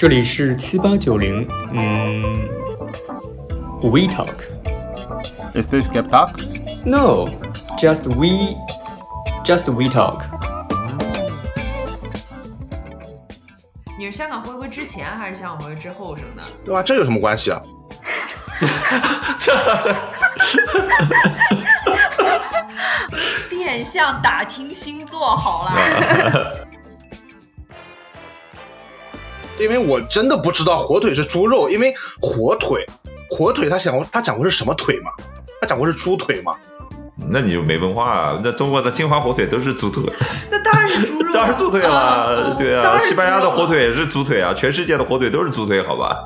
这里是七八九零，嗯，We Talk。Is this Gap Talk? No, just we, just we talk. 你是香港回归之前还是香港回归之后生的？对吧？这有什么关系啊？变相打听星座好啦。因为我真的不知道火腿是猪肉，因为火腿，火腿他讲过他讲过是什么腿吗？他讲过是猪腿吗？那你就没文化啊！那中国的金华火腿都是猪腿，那当然是猪肉，当然是猪腿啊了。对啊，西班牙的火腿也是猪腿啊，全世界的火腿都是猪腿，好吧？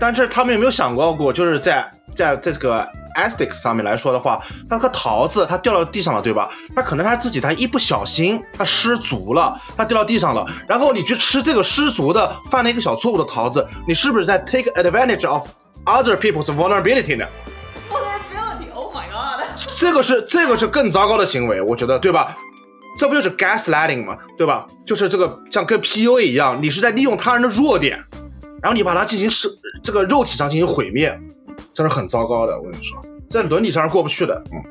但是他们有没有想过过，就是在在在这个 aesthetics 上面来说的话，那个桃子它掉到地上了，对吧？它可能他自己他一不小心他失足了，它掉到地上了，然后你去吃这个失足的犯了一个小错误的桃子，你是不是在 take advantage of other people's vulnerability 呢？Vulnerability，Oh my god！这个是这个是更糟糕的行为，我觉得，对吧？这不就是 gaslighting 吗？对吧？就是这个像跟 PUA 一样，你是在利用他人的弱点，然后你把它进行是这个肉体上进行毁灭，这是很糟糕的。我跟你说，在伦理上是过不去的。嗯，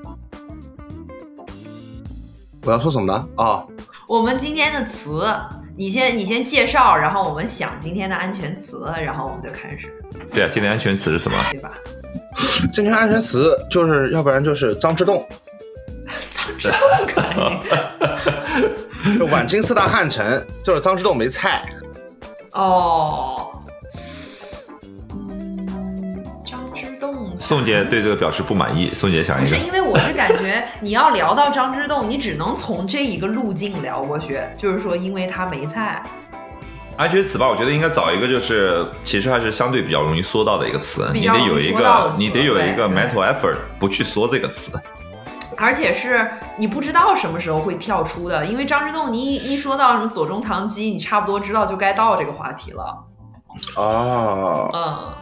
我要说什么呢？啊、我们今天的词，你先你先介绍，然后我们想今天的安全词，然后我们就开始，对啊，今天安全词是什么？对吧？今天安全词就是，要不然就是张之洞，张之洞可以。就晚清四大汉臣，就是张之洞没菜。哦，宋姐对这个表示不满意，宋姐想一个不是，因为我是感觉你要聊到张之洞，你只能从这一个路径聊过去，就是说，因为他没菜。安全词吧，我觉得应该找一个就是其实还是相对比较容易说到的一个词，你得有一个你得有一个 mental effort 不去说这个词。而且是你不知道什么时候会跳出的，因为张之洞，你一一说到什么左宗棠鸡，你差不多知道就该到这个话题了。啊，嗯，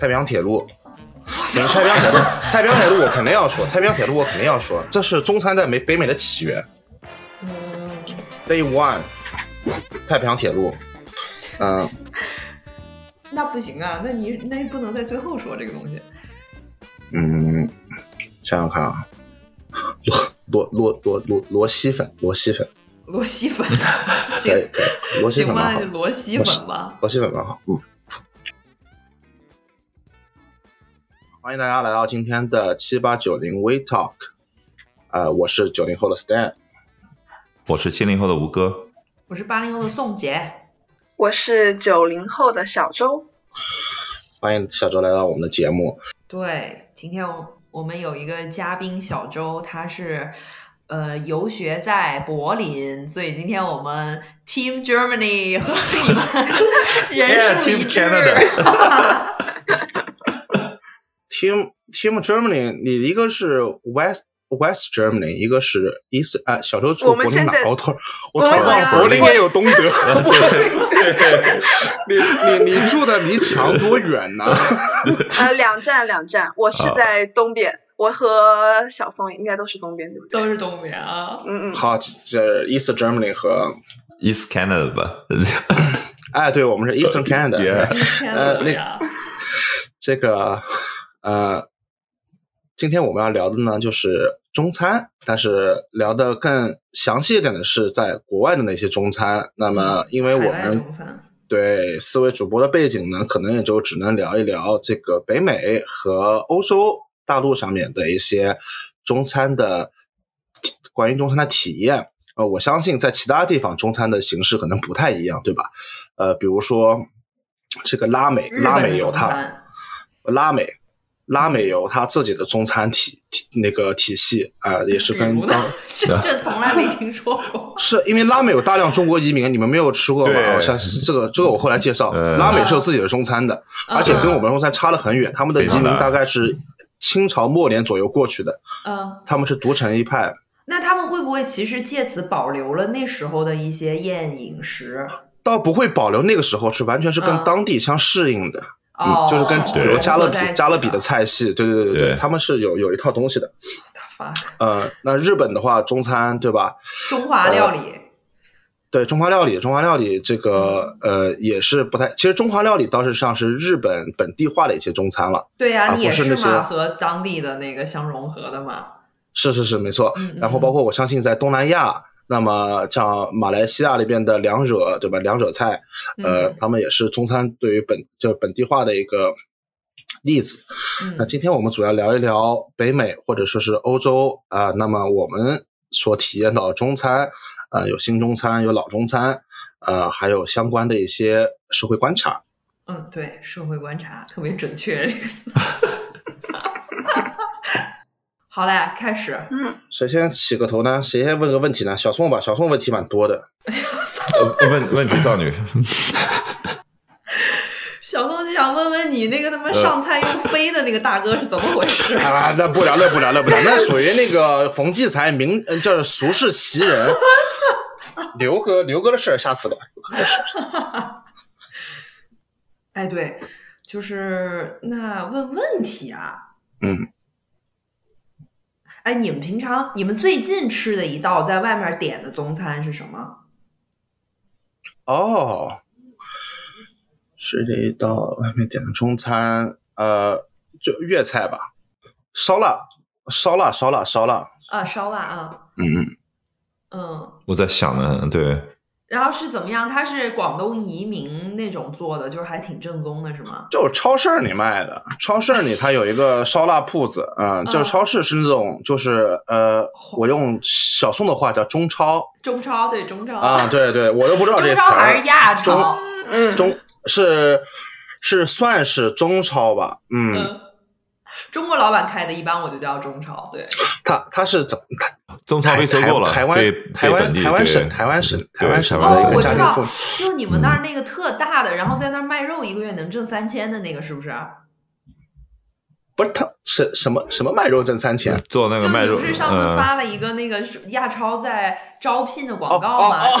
太平洋铁路，太平洋铁路，太平洋铁路我肯定要说，太平洋铁路我肯定要说，这是中餐在美北美的起源。嗯。Day One，太平洋铁路，嗯、那不行啊，那你那你不能在最后说这个东西。嗯，想想看啊，螺螺螺螺螺螺蛳粉，罗西粉，罗西粉，可以行可以，螺蛳行吧，粉蛮好。那就，螺蛳粉吧。罗西粉蛮好，嗯。欢迎大家来到今天的七八九零 We Talk，呃，我是九零后的 Stan，我是七零后的吴哥，我是八零后的宋杰，我是九零后的小周，欢迎小周来到我们的节目。对，今天我我们有一个嘉宾小周，他是呃游学在柏林，所以今天我们 Team Germany 和你们 Yeah, 人数 Team 一致。Team Team Germany，你一个是 West West Germany，一个是 East 啊，小时候住柏林哪？我突然我我们突然忘了柏林也有东德。对 你你你住的离墙多远呢？呃，两站两站，我是在东边，我和小宋应该都是东边，对不对？都是东边啊，嗯嗯，好，这 East Germany 和 East Canada 吧，哎，对我们是 Eastern Canada。Yeah 呃那哪呀！这个呃，今天我们要聊的呢就是中餐，但是聊的更详细一点的是在国外的那些中餐。那么，因为我们，对四位主播的背景呢，可能也就只能聊一聊这个北美和欧洲大陆上面的一些中餐的关于中餐的体验。呃，我相信在其他地方中餐的形式可能不太一样，对吧？呃，比如说这个拉美，拉美有它。拉美，拉美有它自己的中餐体体那个体系啊、也是跟当。这这从来没听说过。是因为拉美有大量中国移民，你们没有吃过吗？对我相信这个这个我后来介绍，呃拉美是有自己的中餐的，嗯而且跟我们中餐差得很远。他们的移民大大概是清朝末年左右过去的，嗯，他们是独成一派。那他们会不会其实借此保留了那时候的一些宴饮食？倒不会保留那个时候是完全是跟嗯当地相适应的，哦嗯，就是跟比如加勒比加勒比的菜系，对对对对对他们是有有一套东西的。呃，那日本的话，中餐对吧？中华料理，对中华料理，中华料理这个呃也是不太，其实中华料理倒是像是日本本地化的一些中餐了。对呀、啊你也不是嘛，和当地的那个相融合的嘛。是是是，没错。嗯，然后包括我相信在东南亚，那么像马来西亚那边的两者，对吧？两者菜，呃嗯，他们也是中餐对于本就是本地化的一个例子。那嗯今天我们主要聊一聊北美或者说是欧洲啊、那么我们所体验到中餐，呃，有新中餐，有老中餐，呃，还有相关的一些社会观察。嗯，对，社会观察特别准确。好嘞，开始。嗯，谁先起个头呢？谁先问个问题呢？小宋吧，小宋问题蛮多的。呃问问题少女，小宋就想问问你，那个他妈上菜用飞的那个大哥是怎么回事？啊，那不聊，那不聊，那不聊，那属于那个冯骥才名，呃就是俗世奇人。刘哥，刘哥的事儿下次聊。哎，对，就是那问问题啊。嗯，哎，你们平常你们最近吃的一道在外面点的中餐是什么？哦，是这一道外面点的中餐，呃，就粤菜吧，烧腊，烧腊，烧腊，烧腊。啊，烧腊啊，嗯嗯，嗯。我在想呢，对，然后是怎么样？它是广东移民那种做的，就是还挺正宗的，是吗？就是超市里卖的，超市里它有一个烧腊铺子，嗯，就是超市是那种，就是呃，我用小宋的话叫中超中超对中超啊，对对，我都不知道这词儿超还是。亚超？嗯，中是是算是中超吧，嗯，嗯，中国老板开的，一般我就叫中超。对，他他是怎他中超被收购了，台湾台湾台湾省台湾省台湾省哦，我知道就你们那儿那个特大的，然后在那儿卖肉，一个月能挣三千的那个，是不是？不是他什什么什么卖肉挣三千，做那个卖肉，你不是上次嗯发了一个那个亚超在招聘的哦广告吗？哦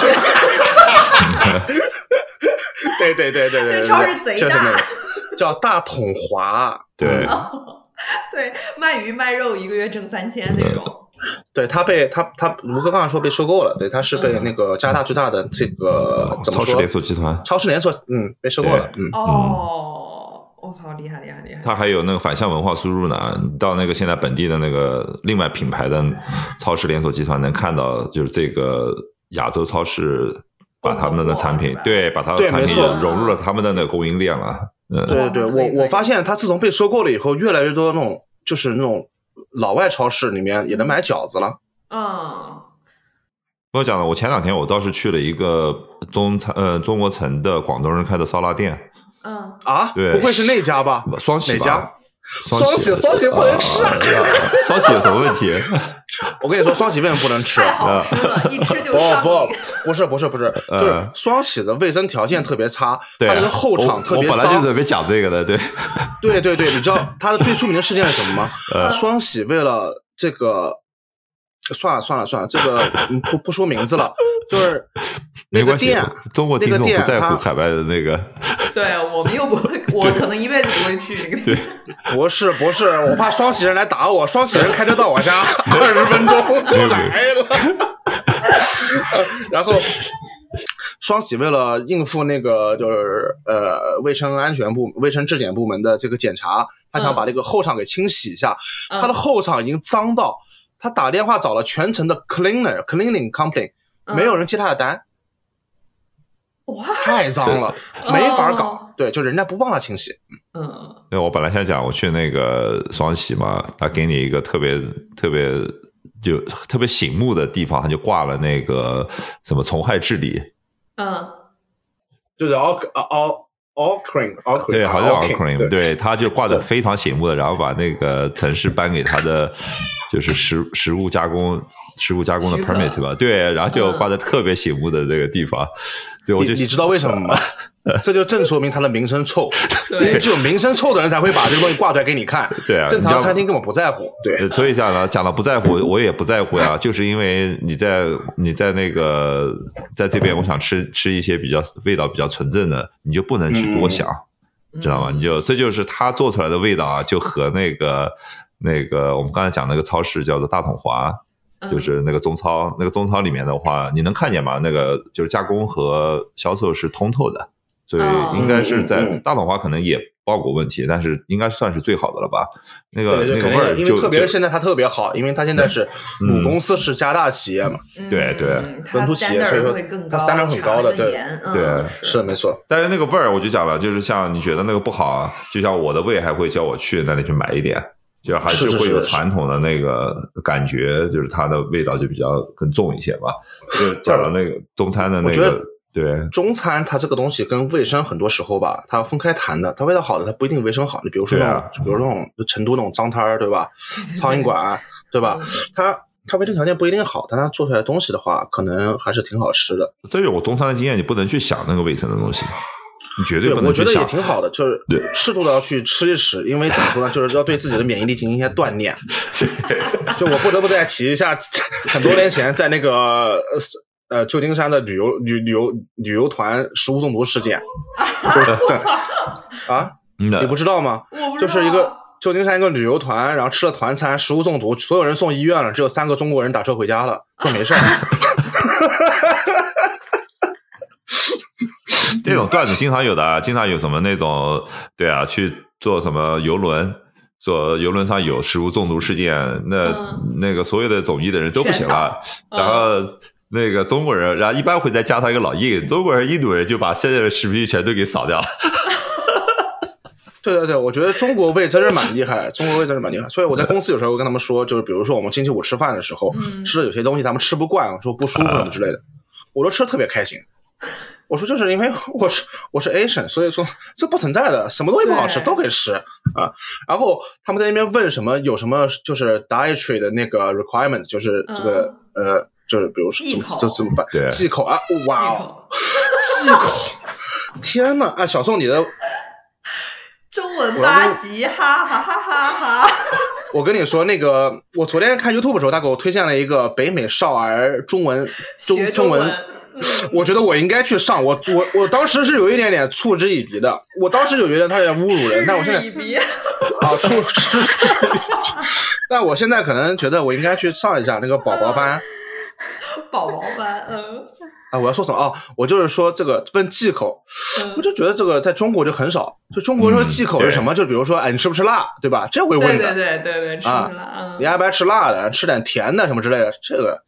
对对对对对对，那超市贼大。叫大统华，对。嗯 对，卖鱼卖肉一个月挣三千那种。对他被他他卢克刚才说被收购了，对，他是被嗯那个加拿大最大的这个怎么说超市连锁集团，超市连锁，嗯，被收购了，嗯，哦，我操，厉害厉害厉害！他还有那个反向文化输入呢。到那个现在本地的那个另外品牌的超市连锁集团，能看到就是这个亚洲超市把他们的产品对，把他的产品融入了他们的那个供应链了。嗯，对对对，我我发现他自从被收购了以后，越来越多的那种就是那种老外超市里面也能买饺子了。嗯，我讲了，我前两天我倒是去了一个中餐呃中国城的广东人开的烧腊店，嗯，啊，对不会是那家吧？双喜吧哪家？双双喜双喜不能吃啊啊双喜有什么问题？我跟你说，双喜为什么不能吃？太好吃了，一吃就不上不不。不是不是不是，呃就是双喜的卫生条件特别差，它那个后场特别我本来就脏。准备讲这个的，对，对对对，你知道它的最出名的事件是什么吗？呃 双喜为了这个，算了算了算了，这个嗯不不说名字了，就是那没关系个店，，中国听那个店众不在乎海外的那个，对我们又不会，我可能一辈子不会去那个地方。不是不是，我怕双喜人来打我，双喜人开车到我家二十分钟就来了，然后。双喜为了应付那个就是呃卫生安全部、卫生质检部门的这个检查，他想把这个后场给清洗一下。嗯他的后场已经脏到，他打电话找了全城的 cleaner cleaning company，嗯。没有人接他的单，哇，太脏了，哦 没法搞。对，就人家不帮他清洗。嗯，对，我本来想讲我去那个双喜嘛，他给你一个特别特别就特别醒目的地方，他就挂了那个什么虫害治理，嗯，就是 all all all cream all cream，对，好像 all cream，对。对，他就挂的非常醒目的，然后把那个城市颁给他的就是食食物加工食物加工的 permit 吧，对，然后就嗯挂在特别醒目的这个地方，所以我就你你知道为什么吗？这就正说明他的名声臭，因为对，只有名声臭的人才会把这个东西挂出来给你看。对啊正常餐厅根本不在乎。对呃，所以讲呢，讲到不在乎，我也不在乎呀，就是因为你在你在那个在这边，我想吃吃一些比较味道比较纯正的，你就不能去多想，知道吗？你就这就是他做出来的味道啊，就和那个那个我们刚才讲那个超市叫做大统华，嗯就是那个中超，那个中超里面的话，你能看见吗？那个就是加工和销售是通透的，所以哦应该是在大统华可能也报过问题，但是应该算是最好的了吧？那个对对，那个味儿因为就特别是现在它特别好，因为它现在是母嗯公司是加大企业嘛，对对本土企业所以说会更高，它 standard 很高的对嗯对是没错。但是那个味儿，我就讲了，就是像你觉得那个不好啊，就像我的胃还会叫我去那里去买一点，就还是是会有传统的那个感觉，就是它的味道就比较更重一些吧。就讲到那个中餐的那我觉得个，对中餐它这个东西跟卫生很多时候吧，它要分开谈的。它味道好的，它不一定卫生好。你比如说那种，啊比如说那种就成都那种脏摊儿，对吧？苍蝇馆，对吧？它它卫生条件不一定好，但它做出来的东西的话，可能还是挺好吃的。这有我中餐的经验，你不能去想那个卫生的东西，你绝对，不能我觉得也。挺好的，就是对适度的要去吃一吃，因为怎么说呢，就是要对自己的免疫力进行一些锻炼。就我不得不再提一下，很多年前在那个呃呃旧金山的旅游旅旅游旅游团食物中毒事件，就是在啊，嗯你不知道吗？就是一个旧金山一个旅游团，然后吃了团餐，食物中毒，所有人送医院了，只有三个中国人打车回家了，说没事儿。这种段子经常有的啊，经常有什么那种，对啊，去做什么游轮，坐游轮上有食物中毒事件，那、嗯那个所有的总医的人都不行了，然后。那个中国人，然后一般会再加上一个老印，中国人、印度人就把现在的食品全都给扫掉了。对对对，我觉得中国胃真是蛮厉害，中国胃真是蛮厉害。所以我在公司有时候会跟他们说，就是比如说我们星期五吃饭的时候，嗯吃的有些东西他们吃不惯，说不舒服什么之类的，我都吃的特别开心。我说就是因为我是我是 Asian，所以说这不存在的，什么东西不好吃都可以吃啊。然后他们在那边问什么有什么就是 dietary 的那个 requirement，就是这个、呃，就是比如说怎么忌口这怎么翻对忌口啊，哇哦，忌口，天呐！啊，小宋你的中文八级，哈哈哈哈哈！我跟你说，那个我昨天看 YouTube 的时候，他给我推荐了一个北美少儿中文中学中文，我觉得我应该去上，我我我当时是有一点点嗤之以鼻的，我当时就觉得他有点侮辱人，但我现在啊嗤嗤之以鼻，但我现在可能觉得我应该去上一下那个宝宝班 宝宝班，嗯啊！我要说什么啊？我就是说这个问忌口，我嗯，就觉得这个在中国就很少，就中国说忌口是什么？就比如说哎，你吃不吃辣，对吧？这会对问的。对对对对，吃啊，嗯你爱不爱吃辣的？吃点甜的什么之类的，这个。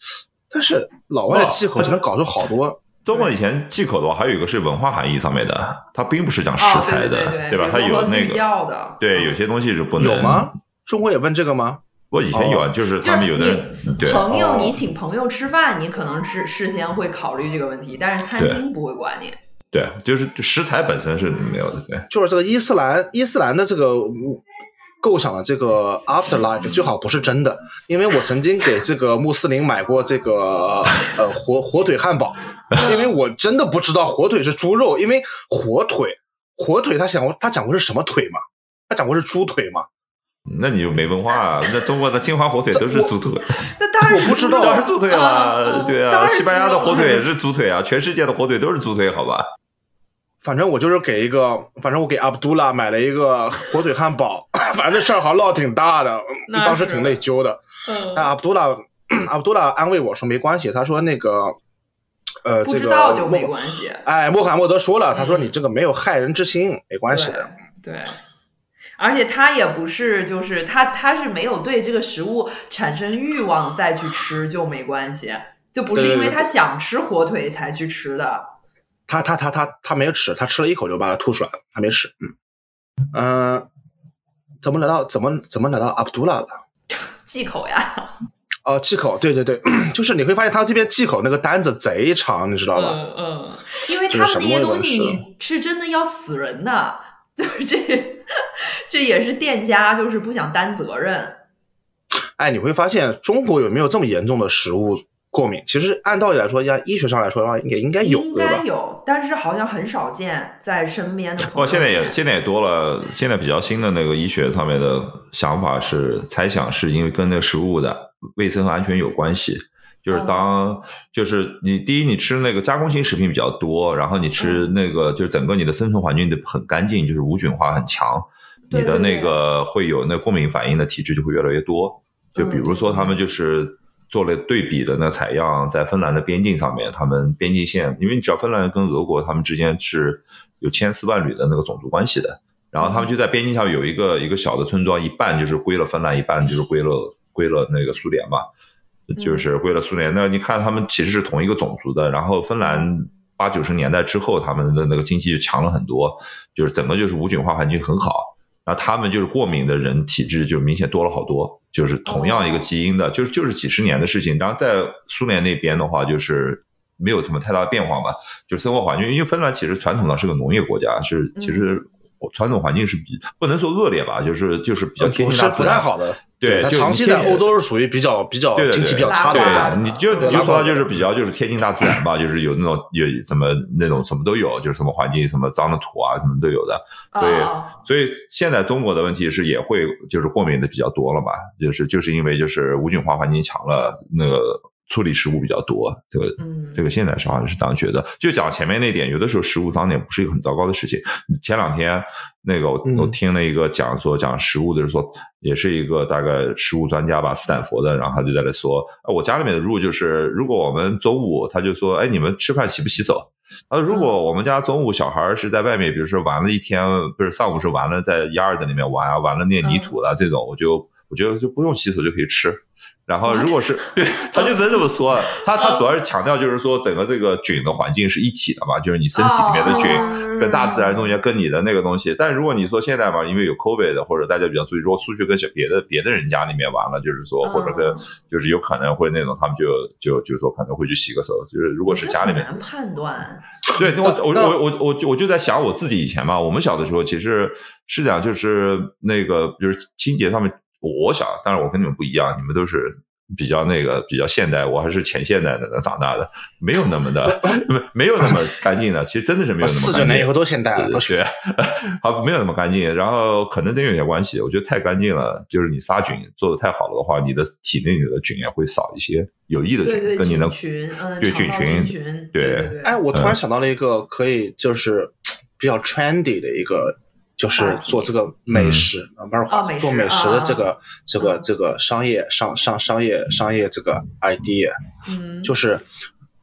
但是老外的忌口就能搞出好多，中国以前忌口的话，还有一个是文化含义上面的，它并不是讲食哦材的，对对对吧？它有那个教的，对，有些东西是不能有？吗？中国也问这个吗？我以前有啊，就是就是他们有的人朋友，哦你请朋友吃饭，你可能是事先会考虑这个问题，但是餐厅不会管你。对，就是食材本身是没有的，对。就是这个伊斯兰伊斯兰的这个嗯构想的这个 afterlife 最好不是真的，因为我曾经给这个穆斯林买过这个呃火火腿汉堡，因为我真的不知道火腿是猪肉，因为火腿火腿他讲过他讲过是什么腿嘛？他讲过是猪腿嘛？那你就没文化啊！那中国的金华火腿都是猪腿，那当然我不知道当然是猪腿啊了。对啊，西班牙的火腿也是猪腿啊，全世界的火腿都是猪腿，好吧？反正我就是给一个，反正我给阿卜杜拉买了一个火腿汉堡，反正这事儿好像闹挺大的，当时挺内疚的。嗯但阿卜杜拉阿卜杜拉安慰我说没关系，他说那个呃不这个知道就没关系。哎，穆罕默德说了，他说嗯你这个没有害人之心，没关系的。对。对而且他也不是，就是他他是没有对这个食物产生欲望再去吃就没关系，就不是因为他想吃火腿才去吃的。他他他他他没有吃，他吃了一口就把它吐出来了，他没吃。嗯嗯、呃怎么来到怎么怎么来到阿卜杜拉了？忌口呀，哦，忌口，对对对，就是你会发现他这边忌口那个单子贼长，你知道吧？嗯嗯，因为他们那些东西是真的要死人的，就是这这也是店家就是不想担责任。哎，你会发现中国有没有这么严重的食物过敏？其实按道理来说，按医学上来说的话，也应该有，应？该有，但是好像很少见在身边的朋友哦，现在也现在也多了，现在比较新的那个医学上面的想法是猜想，是因为跟那个食物的卫生和安全有关系。就是当就是你第一，你吃那个加工型食品比较多，然后你吃那个就是整个你的生存环境的很干净，就是无菌化很强，对你的那个会有那过敏反应的体质就会越来越多。就比如说他们就是做了对比的那采样，在芬兰的边境上面，他们边境线，因为你知道芬兰跟俄国他们之间是有千丝万缕的那个种族关系的，然后他们就在边境上有一个一个小的村庄，一半就是归了芬兰，一半就是归了归了那个苏联嘛，就是归了苏联。那你看他们其实是同一个种族的，然后芬兰八九十年代之后，他们的那个经济就强了很多，就是整个就是无菌化环境很好。然后他们就是过敏的人体质就明显多了好多，就是同样一个基因的，就是就是几十年的事情。当然在苏联那边的话，就是没有什么太大的变化嘛，就生活环境，因为芬兰其实传统上是个农业国家，是其实传统环境是比不能说恶劣吧，就是就是比较贴近是不大自然。太好的。对它长期在欧洲是属于比较比较对对经济比较差的国家对，你就你就说它就是比较就是贴近大自然吧，就是有那种有什么那种什么都有，就是什么环境什么脏的土啊什么都有的，所以哦所以现在中国的问题是也会就是过敏的比较多了嘛，就是就是因为就是无菌化环境强了，那个处理食物比较多，这个嗯这个现在是好像是这样觉得。就讲前面那点，有的时候食物脏点不是一个很糟糕的事情。前两天那个我嗯我听了一个讲说讲食物的，就是说也是一个大概食物专家吧，斯坦福的，然后他就在那说，啊我家里面的 rule 就是，如果我们中午他就说，哎，你们吃饭洗不洗手？他说，如果我们家中午小孩儿是在外面，比如说玩了一天，不是上午是玩了在 yard 里面玩啊，玩了那泥土了、这种，我就我觉得就不用洗手就可以吃。然后如果是对，他就真这么说。他他主要是强调就是说，整个这个菌的环境是一体的嘛，就是你身体里面的菌哦跟大自然中间跟你的那个东西。但如果你说现在嘛，因为有 COVID 的或者大家比较注意，如果出去跟小别的别的人家里面玩了，就是说或者跟嗯就是有可能会那种，他们就就就说可能会去洗个手。就是如果是家里面很难判断。对，我 我我我我就我就在想我自己以前嘛，我们小的时候其实是这样，就是那个就是清洁上面，我想，当然我跟你们不一样，你们都是比较那个比较现代，我还是前现代的长大的，没有那么的 没没有那么干净的，其实真的是没有那么干净。四九年以后都现代了，都学，好，没有那么干净。然后可能真有点关系，我觉得太干净了，就是你杀菌做的太好了的话，你的体内里的菌也会少一些有益的菌，对对，跟你的菌群，嗯，对菌群对。哎，我突然想到了一个可以就是比较 trendy 的一个，就是做这个美食啊，不是做美食啊的这个这个嗯这个商业商商商业商业这个 idea，嗯，就是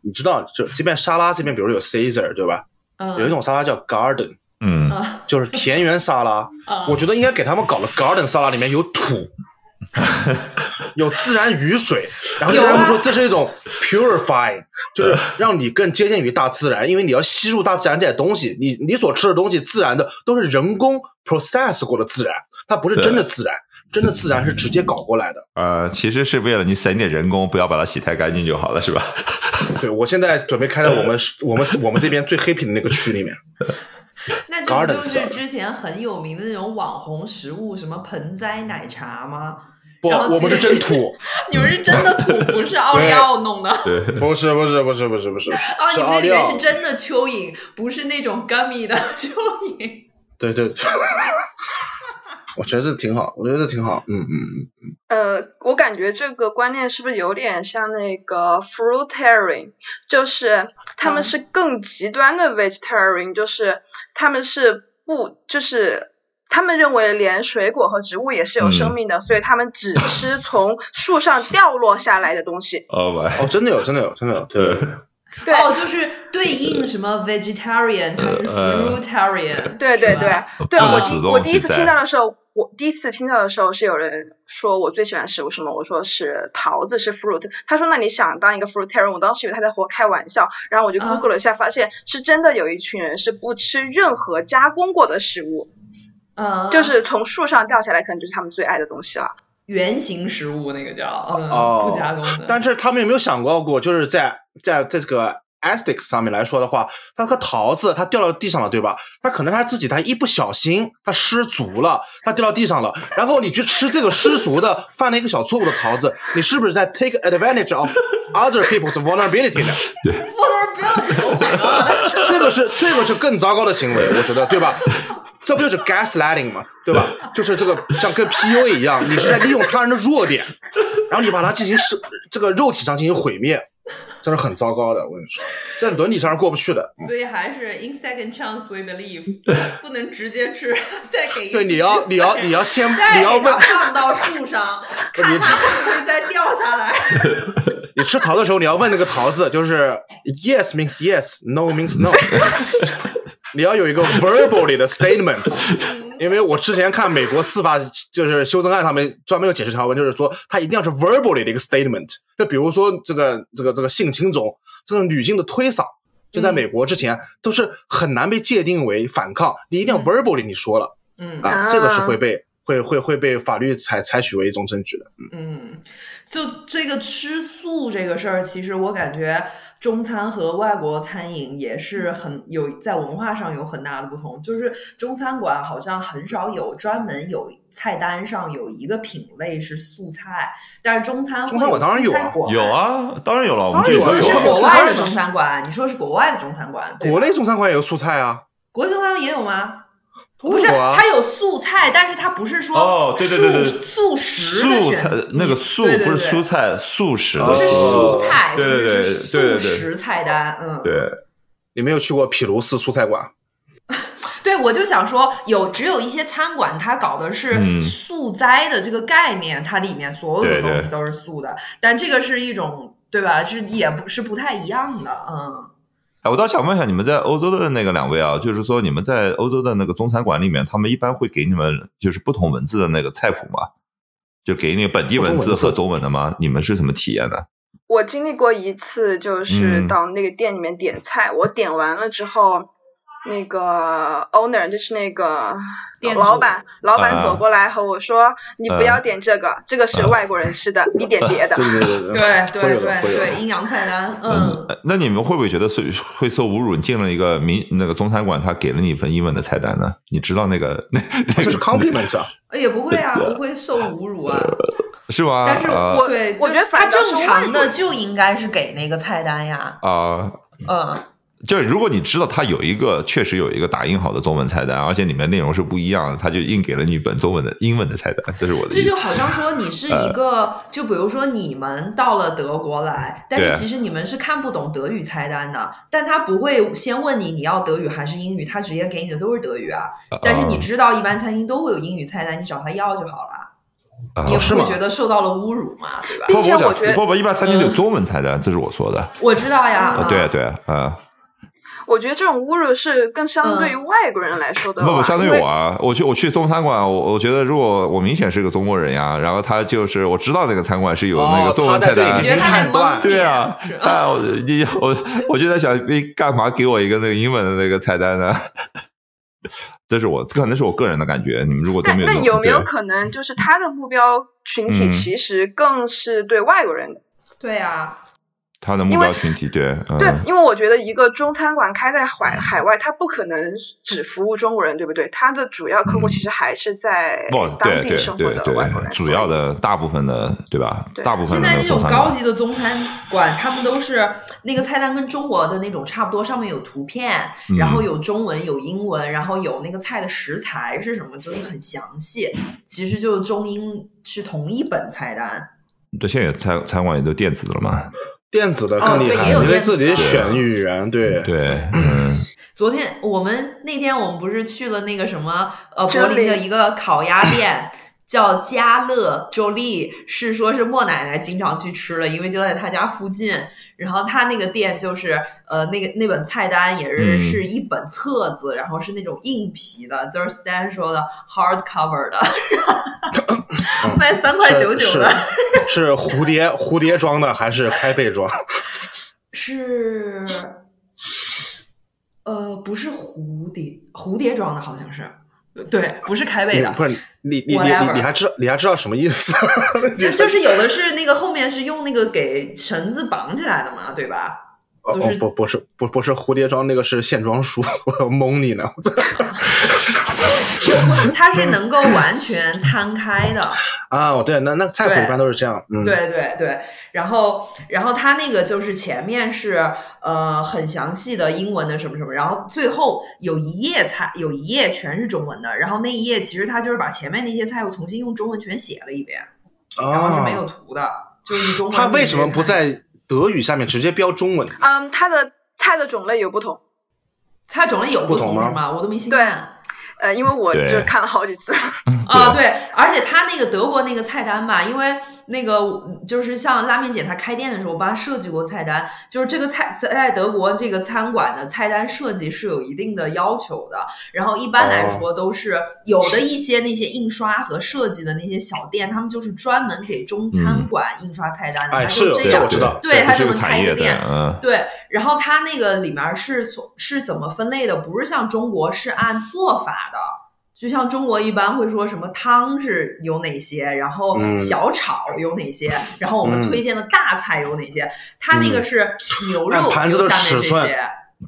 你知道，就这边沙拉这边，比如有 Caesar 对吧？嗯。有一种沙拉叫 garden，嗯。啊就是田园沙拉。啊我觉得应该给他们搞了 garden 沙拉里面有土，有自然雨水，然后他们说这是一种 purifying，就是让你更接近于大自然，因为你要吸入大自然这些东西，你你所吃的东西自然的都是人工 process 过的自然，它不是真的自然，真的自然是直接搞过来的。呃，其实是为了你省点人工，不要把它洗太干净就好了，是吧？对我现在准备开在我们 我们我们这边最 happy 的那个区里面，那这不就是之前很有名的那种网红食物，什么盆栽奶茶吗？不，我们是真土，你们是真的土，不是奥利奥弄的。对，不是不是不是不是不是，啊，是你们那里面是真的蚯蚓，不是那种 gummy 的蚯蚓。对对，对 我觉得这挺好，我觉得这挺好，嗯嗯嗯。呃，我感觉这个观念是不是有点像那个 fruitarian，就是他们嗯是更极端的 vegetarian，就是他们是不就是。他们认为连水果和植物也是有生命的，所以他们只吃从树上掉落下来的东西。哦喂，哦，真的有，真的有，真的有，对。对。对。哦，就是对应什么 vegetarian 还是呃。fruitarian？对对。对对，我不主动第我第一次听到的时候，我第一次听到的时候是有人说我最喜欢食物什么，我说是桃子是 fruit，他说那你想当一个 fruitarian，我当时以为他在和我开玩笑，然后我就啊。Google 了一下，发现是真的有一群人是不吃任何加工过的食物，嗯，就是从树上掉下来，可能就是他们最爱的东西了。圆形食物那个叫嗯哦不加工的。但是他们有没有想过过，就是在在在这个 aesthetics 上面来说的话，它个桃子它掉到地上了，对吧？它可能他自己他一不小心他失足了，它掉到地上了，然后你去吃这个失足的犯了一个小错误的桃子，你是不是在 take advantage of other people's vulnerability 呢？vulnerability，Oh my god！这个是这个是更糟糕的行为，我觉得，对吧？这不就是 gaslighting 吗？对吧？就是这个像跟 PUA 一样，你是在利用他人的弱点，然后你把它进行是这个肉体上进行毁灭，这是很糟糕的。我跟你说，在伦理上是过不去的。所以还是 in second chance we believe，不能直接吃，再给对，你要你要你要先你要问，放到树上，上，看它会不会再掉下来。你吃桃的时候，你要问那个桃子，就是 yes means yes，no means no。你要有一个 verbally 的 statement，因为我之前看美国司法就是修正案上面专门有解释条文，就是说它一定要是 verbally 的一个 statement。就比如说这个这个这个性侵种，这个女性的推搡，就在美国之前都是很难被界定为反抗，你一定要 verbally 你说了。嗯。啊，这个是会被会会会被法律采采取为一种证据的。嗯，就这个吃素这个事儿，其实我感觉中餐和外国餐饮也是很有在文化上有很大的不同。就是中餐馆好像很少有专门有菜单上有一个品类是素菜，但是中餐中餐馆当然有啊有。啊，当然有了，我们这里头有啊。你说的是国外的中餐馆，你说是国外的中餐馆，国内中餐馆也有素菜啊，国内中餐馆也有吗？不是。它有素菜，但是它不是说哦对对对对素素食素菜那个素不是蔬菜，素食的不是蔬菜，对对对就是对素食菜单，嗯，对，你没有去过毗卢斯素菜馆？对，我就想说，有只有一些餐馆，它搞的是嗯素斋的这个概念，它里面所有的东西都是素的，但这个是一种对吧？是也不是不太一样的，嗯。哎，我倒想问一下，你们在欧洲的那个两位啊，就是说你们在欧洲的那个中餐馆里面，他们一般会给你们就是不同文字的那个菜谱吗？就给那个本地文字和中文的吗？你们是什么体验呢？我经历过一次，就是嗯到那个店里面点菜，我点完了之后，那个 owner 就是那个老板，老板啊走过来和我说：“你不要点这个，这个是外国人吃的，你点别的。对对对对 对对对，阴阳菜单，嗯，呃那你们会不会觉得受会受侮辱？你进了一个民那个中餐馆，他给了你一份英文的菜单呢？你知道那个那那个 compliment 啊。也不会啊，不会受侮辱啊。是吗？但是啊我对，我觉得他正常的就应该是给那个菜单呀，啊。嗯。就是如果你知道它有一个确实有一个打印好的中文菜单，而且里面内容是不一样的，他就硬给了你一本中文的英文的菜单，这是我的意思。这就好像说你是一个，就比如说你们到了德国来，但是其实你们是看不懂德语菜单的，但他不会先问你你要德语还是英语，他直接给你的都是德语啊。但是你知道一般餐厅都会有英语菜单，你找他要就好了，啊你也不会觉得受到了侮辱嘛，对吧？并且我觉得不不，一般餐厅有中文菜单，这是我说的。我知道呀，对对啊，我觉得这种侮辱是更相对于外国人来说的话，不不，相对于我啊，我去我去中餐馆，我我觉得如果我明显是个中国人呀，然后他就是我知道那个餐馆是有那个哦中文菜单他在对对啊是，啊，我你我我就在想，你干嘛给我一个那个英文的那个菜单呢？这是我可能是我个人的感觉，你们如果都那没有那有没有可能就是他的目标群体嗯其实更是对外国人的？对呀，他的目标群体？对，嗯，对，因为我觉得一个中餐馆开在海海外，它不可能只服务中国人，对不对？它的主要客户其实还是在不，当对对地生活对的外国人。对，主要的大部分的，对吧？对大部分的现在那种高级的中餐馆，他们都是那个菜单跟中国的那种差不多，上面有图片，嗯然后有中文有英文，然后有那个菜的食材是什么，就是很详细。其实就中英是同一本菜单。对，现在餐餐馆也都电子的了嘛？电子的更厉害，哦对也有你可以自己电子的。选语言，对。对，嗯，昨天我们那天我们不是去了那个什么呃柏林的一个烤鸭店，叫家乐 Jolie，是说是莫奶奶经常去吃的，因为就在她家附近。然后他那个店就是呃那个那本菜单也是、嗯是一本册子，然后是那种硬皮的，就是 Stan 说的 hard cover 的，卖三块九九的。是是蝴蝶蝴蝶装的还是开背装？是，呃，不是蝴蝶，蝴蝶装的好像是，对，不是开背的，不是你你你你你还知道你还知道什么意思？就就是有的是那个后面是用那个给绳子绑起来的嘛，对吧？哦就是哦不不是不不是蝴蝶装那个是线装书，我蒙你呢。它是能够完全摊开的，啊，哦对，那那菜谱一般都是这样，嗯，对对对。然后，然后它那个就是前面是呃很详细的英文的什么什么，然后最后有一页菜，有一页全是中文的，然后那一页其实它就是把前面那些菜又重新用中文全写了一遍，然后是没有啊，图的，就是中文。他为什么不？在德语下面直接标中文？嗯，它的菜的种类有不同。菜种类有不不同吗同是吗？我都没细对看。呃，因为我就是看了好几次。啊，对，而且他那个德国那个菜单吧，因为那个就是像拉面姐她开店的时候，我帮她设计过菜单，就是这个菜在德国这个餐馆的菜单设计是有一定的要求的。然后一般来哦说都是有的一些那些印刷和设计的那些小店，他们就是专门给中餐馆印刷菜单的，哎，是这我知道。对，他就能开一个店。嗯，对，然后他那个里面是从是怎么分类的？不是像中国是按做法的，就像中国一般会说什么汤是有哪些，然后嗯小炒有哪些，然后我们嗯推荐的大菜有哪些。它那个是牛肉盘子的有下面这尺寸些，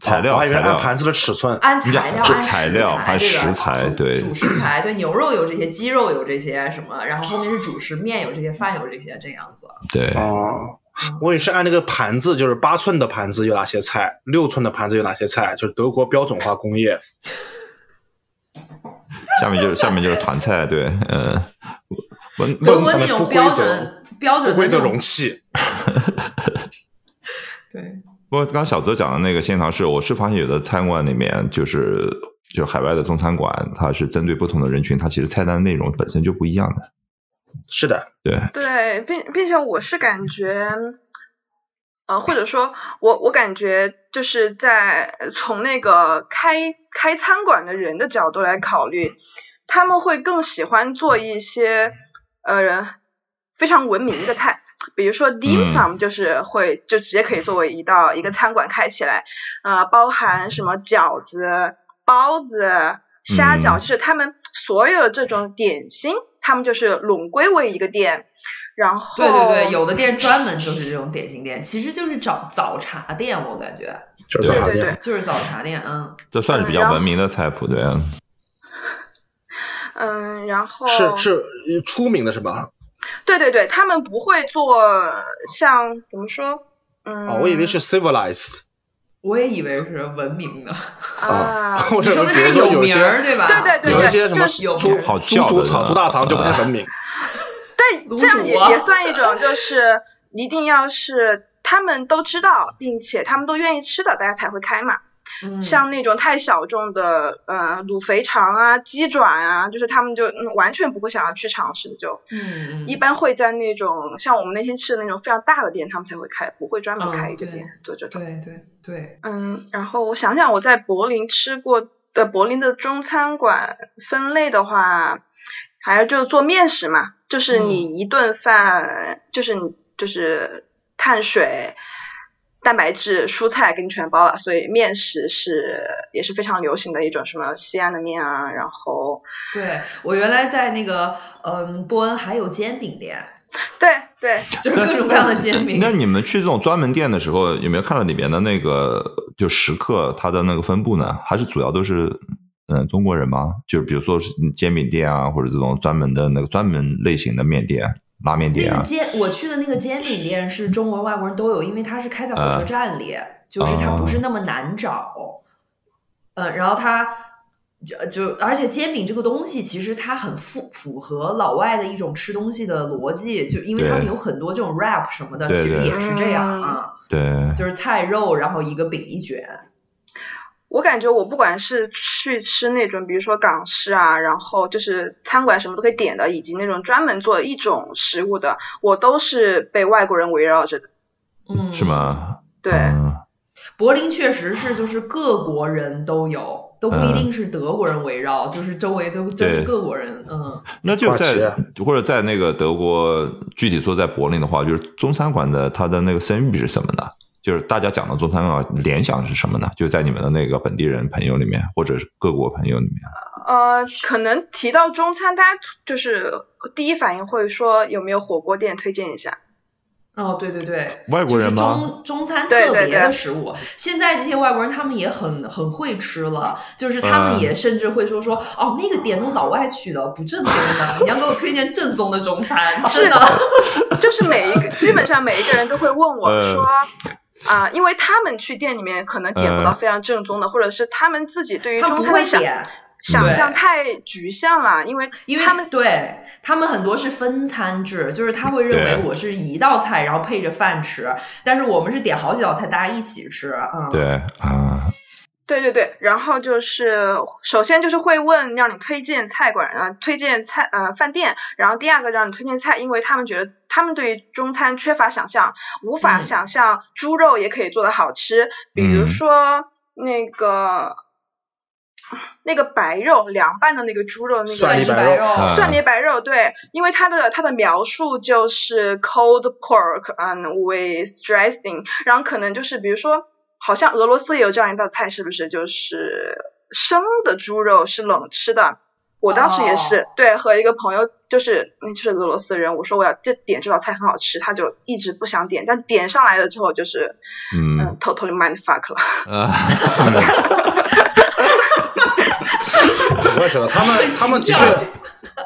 材料还以为材料按盘子的尺寸。按材料，按材料食材对主食材，对牛肉有这些，鸡肉有这些什么，然后后面是主食，面有这些，饭有这些，这样子。对，哦，我也是按那个盘子，就是八寸的盘子有哪些菜，六寸的盘子有哪些菜，就是德国标准化工业。下面就是下面就是团菜，对，嗯，问问德国那种不标准标准不规则容器，对。不过刚刚小泽讲的那个现场是，我是发现有的餐馆里面就是就海外的中餐馆，它是针对不同的人群，它其实菜单内容本身就不一样的。是的，对，对，并并且我是感觉，呃，或者说我我感觉就是在从那个开开餐馆的人的角度来考虑，他们会更喜欢做一些呃非常文明的菜。比如说 dim sum 就是会就直接可以作为一道一个餐馆开起来，呃，包含什么饺子、包子、虾饺，嗯就是他们所有的这种点心，他们就是拢归为一个店。然后对对对，有的店专门就是这种点心店，其实就是早早茶店，我感觉就是对对对早店。就是早茶店，嗯，这算是比较文明的菜谱，对。啊 嗯，然后是是呃出名的是吧？对对对，他们不会做像怎么说，嗯，哦，我以为是 civilized 我也以为是文明的。啊，你说的是有名儿对吧？对对对对，有一些什么就是猪有名儿好猪叫猪大肠就不太文明。这样也啊也算一种，就是 一定要是他们都知道，并且他们都愿意吃的，大家才会开嘛。嗯像那种太小众的，呃，卤肥肠啊、鸡爪啊，就是他们就、嗯、完全不会想要去尝试的，就嗯嗯，一般会在那种像我们那天吃的那种非常大的店，他们才会开，不会专门开一个店、做这种。对对对，嗯，然后我想想，我在柏林吃过的柏林的中餐馆分类的话，还是就做面食嘛，就是你一顿饭，就是你就是碳水、蛋白质、蔬菜给你全包了，所以面食是也是非常流行的一种什么西安的面啊，然后对我原来在那个嗯波恩还有煎饼店，对对，就是各种各样的煎饼。那你们去这种专门店的时候，有没有看到里面的那个就食客他的那个分布呢？还是主要都是嗯中国人吗？就是比如说是煎饼店啊，或者这种专门的那个专门类型的面店、拉面店啊？那个煎，我去的那个煎饼店是中国、外国人都有，因为它是开在火车站里，就是它不是那么难找。呃，然后它就就，而且煎饼这个东西，其实它很符符合老外的一种吃东西的逻辑，就因为他们有很多这种 wrap 什么的，其实也是这样嗯啊，对，就是菜肉，然后一个饼一卷。我感觉我不管是去吃那种，比如说港式啊，然后就是餐馆什么都可以点的，以及那种专门做一种食物的，我都是被外国人围绕着的。嗯，是？吗？对，嗯柏林确实是，就是各国人都有，都不一定是德国人围绕，就是周围都真的对各国人，嗯。那就在或者在那个德国，具体说在柏林的话，就是中餐馆的它的那个声誉是什么呢？就是大家讲的中餐啊联想是什么呢？就在你们的那个本地人朋友里面，或者是各国朋友里面。呃，可能提到中餐，大家就是第一反应会说有没有火锅店推荐一下。哦，对对对，外国人吗就是中中餐对对特别的对食物。现在这些外国人他们也很很会吃了，就是他们嗯也甚至会说说、哦，那个点都老外去的，不正宗的，你要给我推荐正宗的中餐，是的。就是每一个基本上每一个人都会问我呃说。啊，因为他们去店里面可能点不到呃非常正宗的，或者是他们自己对于他们不中餐的想，想象太局限了，因为因为他们对他们很多是分餐制，就是他会认为我是一道菜，然后配着饭吃，但是我们是点好几道菜，大家一起吃，嗯，对啊，对对对，然后就是首先就是会问让你推荐菜馆啊，推荐菜呃饭店，然后第二个让你推荐菜，因为他们觉得他们对于中餐缺乏想象，无法嗯想象猪肉也可以做的好吃，比如嗯说那个。那个白肉凉拌的那个猪肉，那个蒜蒜泥白肉泥白肉，啊蒜泥白肉，对，因为它的它的描述就是 cold pork and with dressing，然后可能就是比如说，好像俄罗斯也有这样一道菜，是不是？就是生的猪肉是冷吃的。我当时也是、哦。对和一个朋友，就是那就是俄罗斯人，我说我要这点这道菜很好吃，他就一直不想点，但点上来了之后就是嗯。嗯 totally mind fuck 了。啊，我也觉得他们他们的确，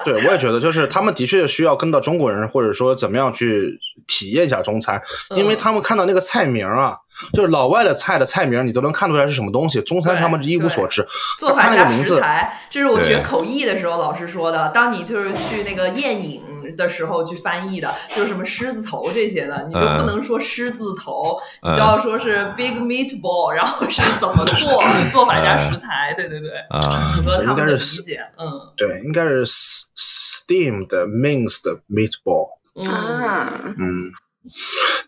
对我也觉得就是他们的确需要跟到中国人，或者说怎么样去体验一下中餐，因为他们看到那个菜名啊，就是老外的菜的菜名，你都能看出来是什么东西，中餐他们一无所知。做法加看那个名字，食材，这是我学口译的时候老师说的。当你就是去那个宴饮的时候去翻译的，就是什么狮子头这些的，你就嗯。不能说狮子头，嗯你就要说是 big meatball，然后是怎么做，做法加食材，对对对，啊符合他们的理应该是解，嗯。对，应该是 steamed minced meatball。嗯。嗯嗯，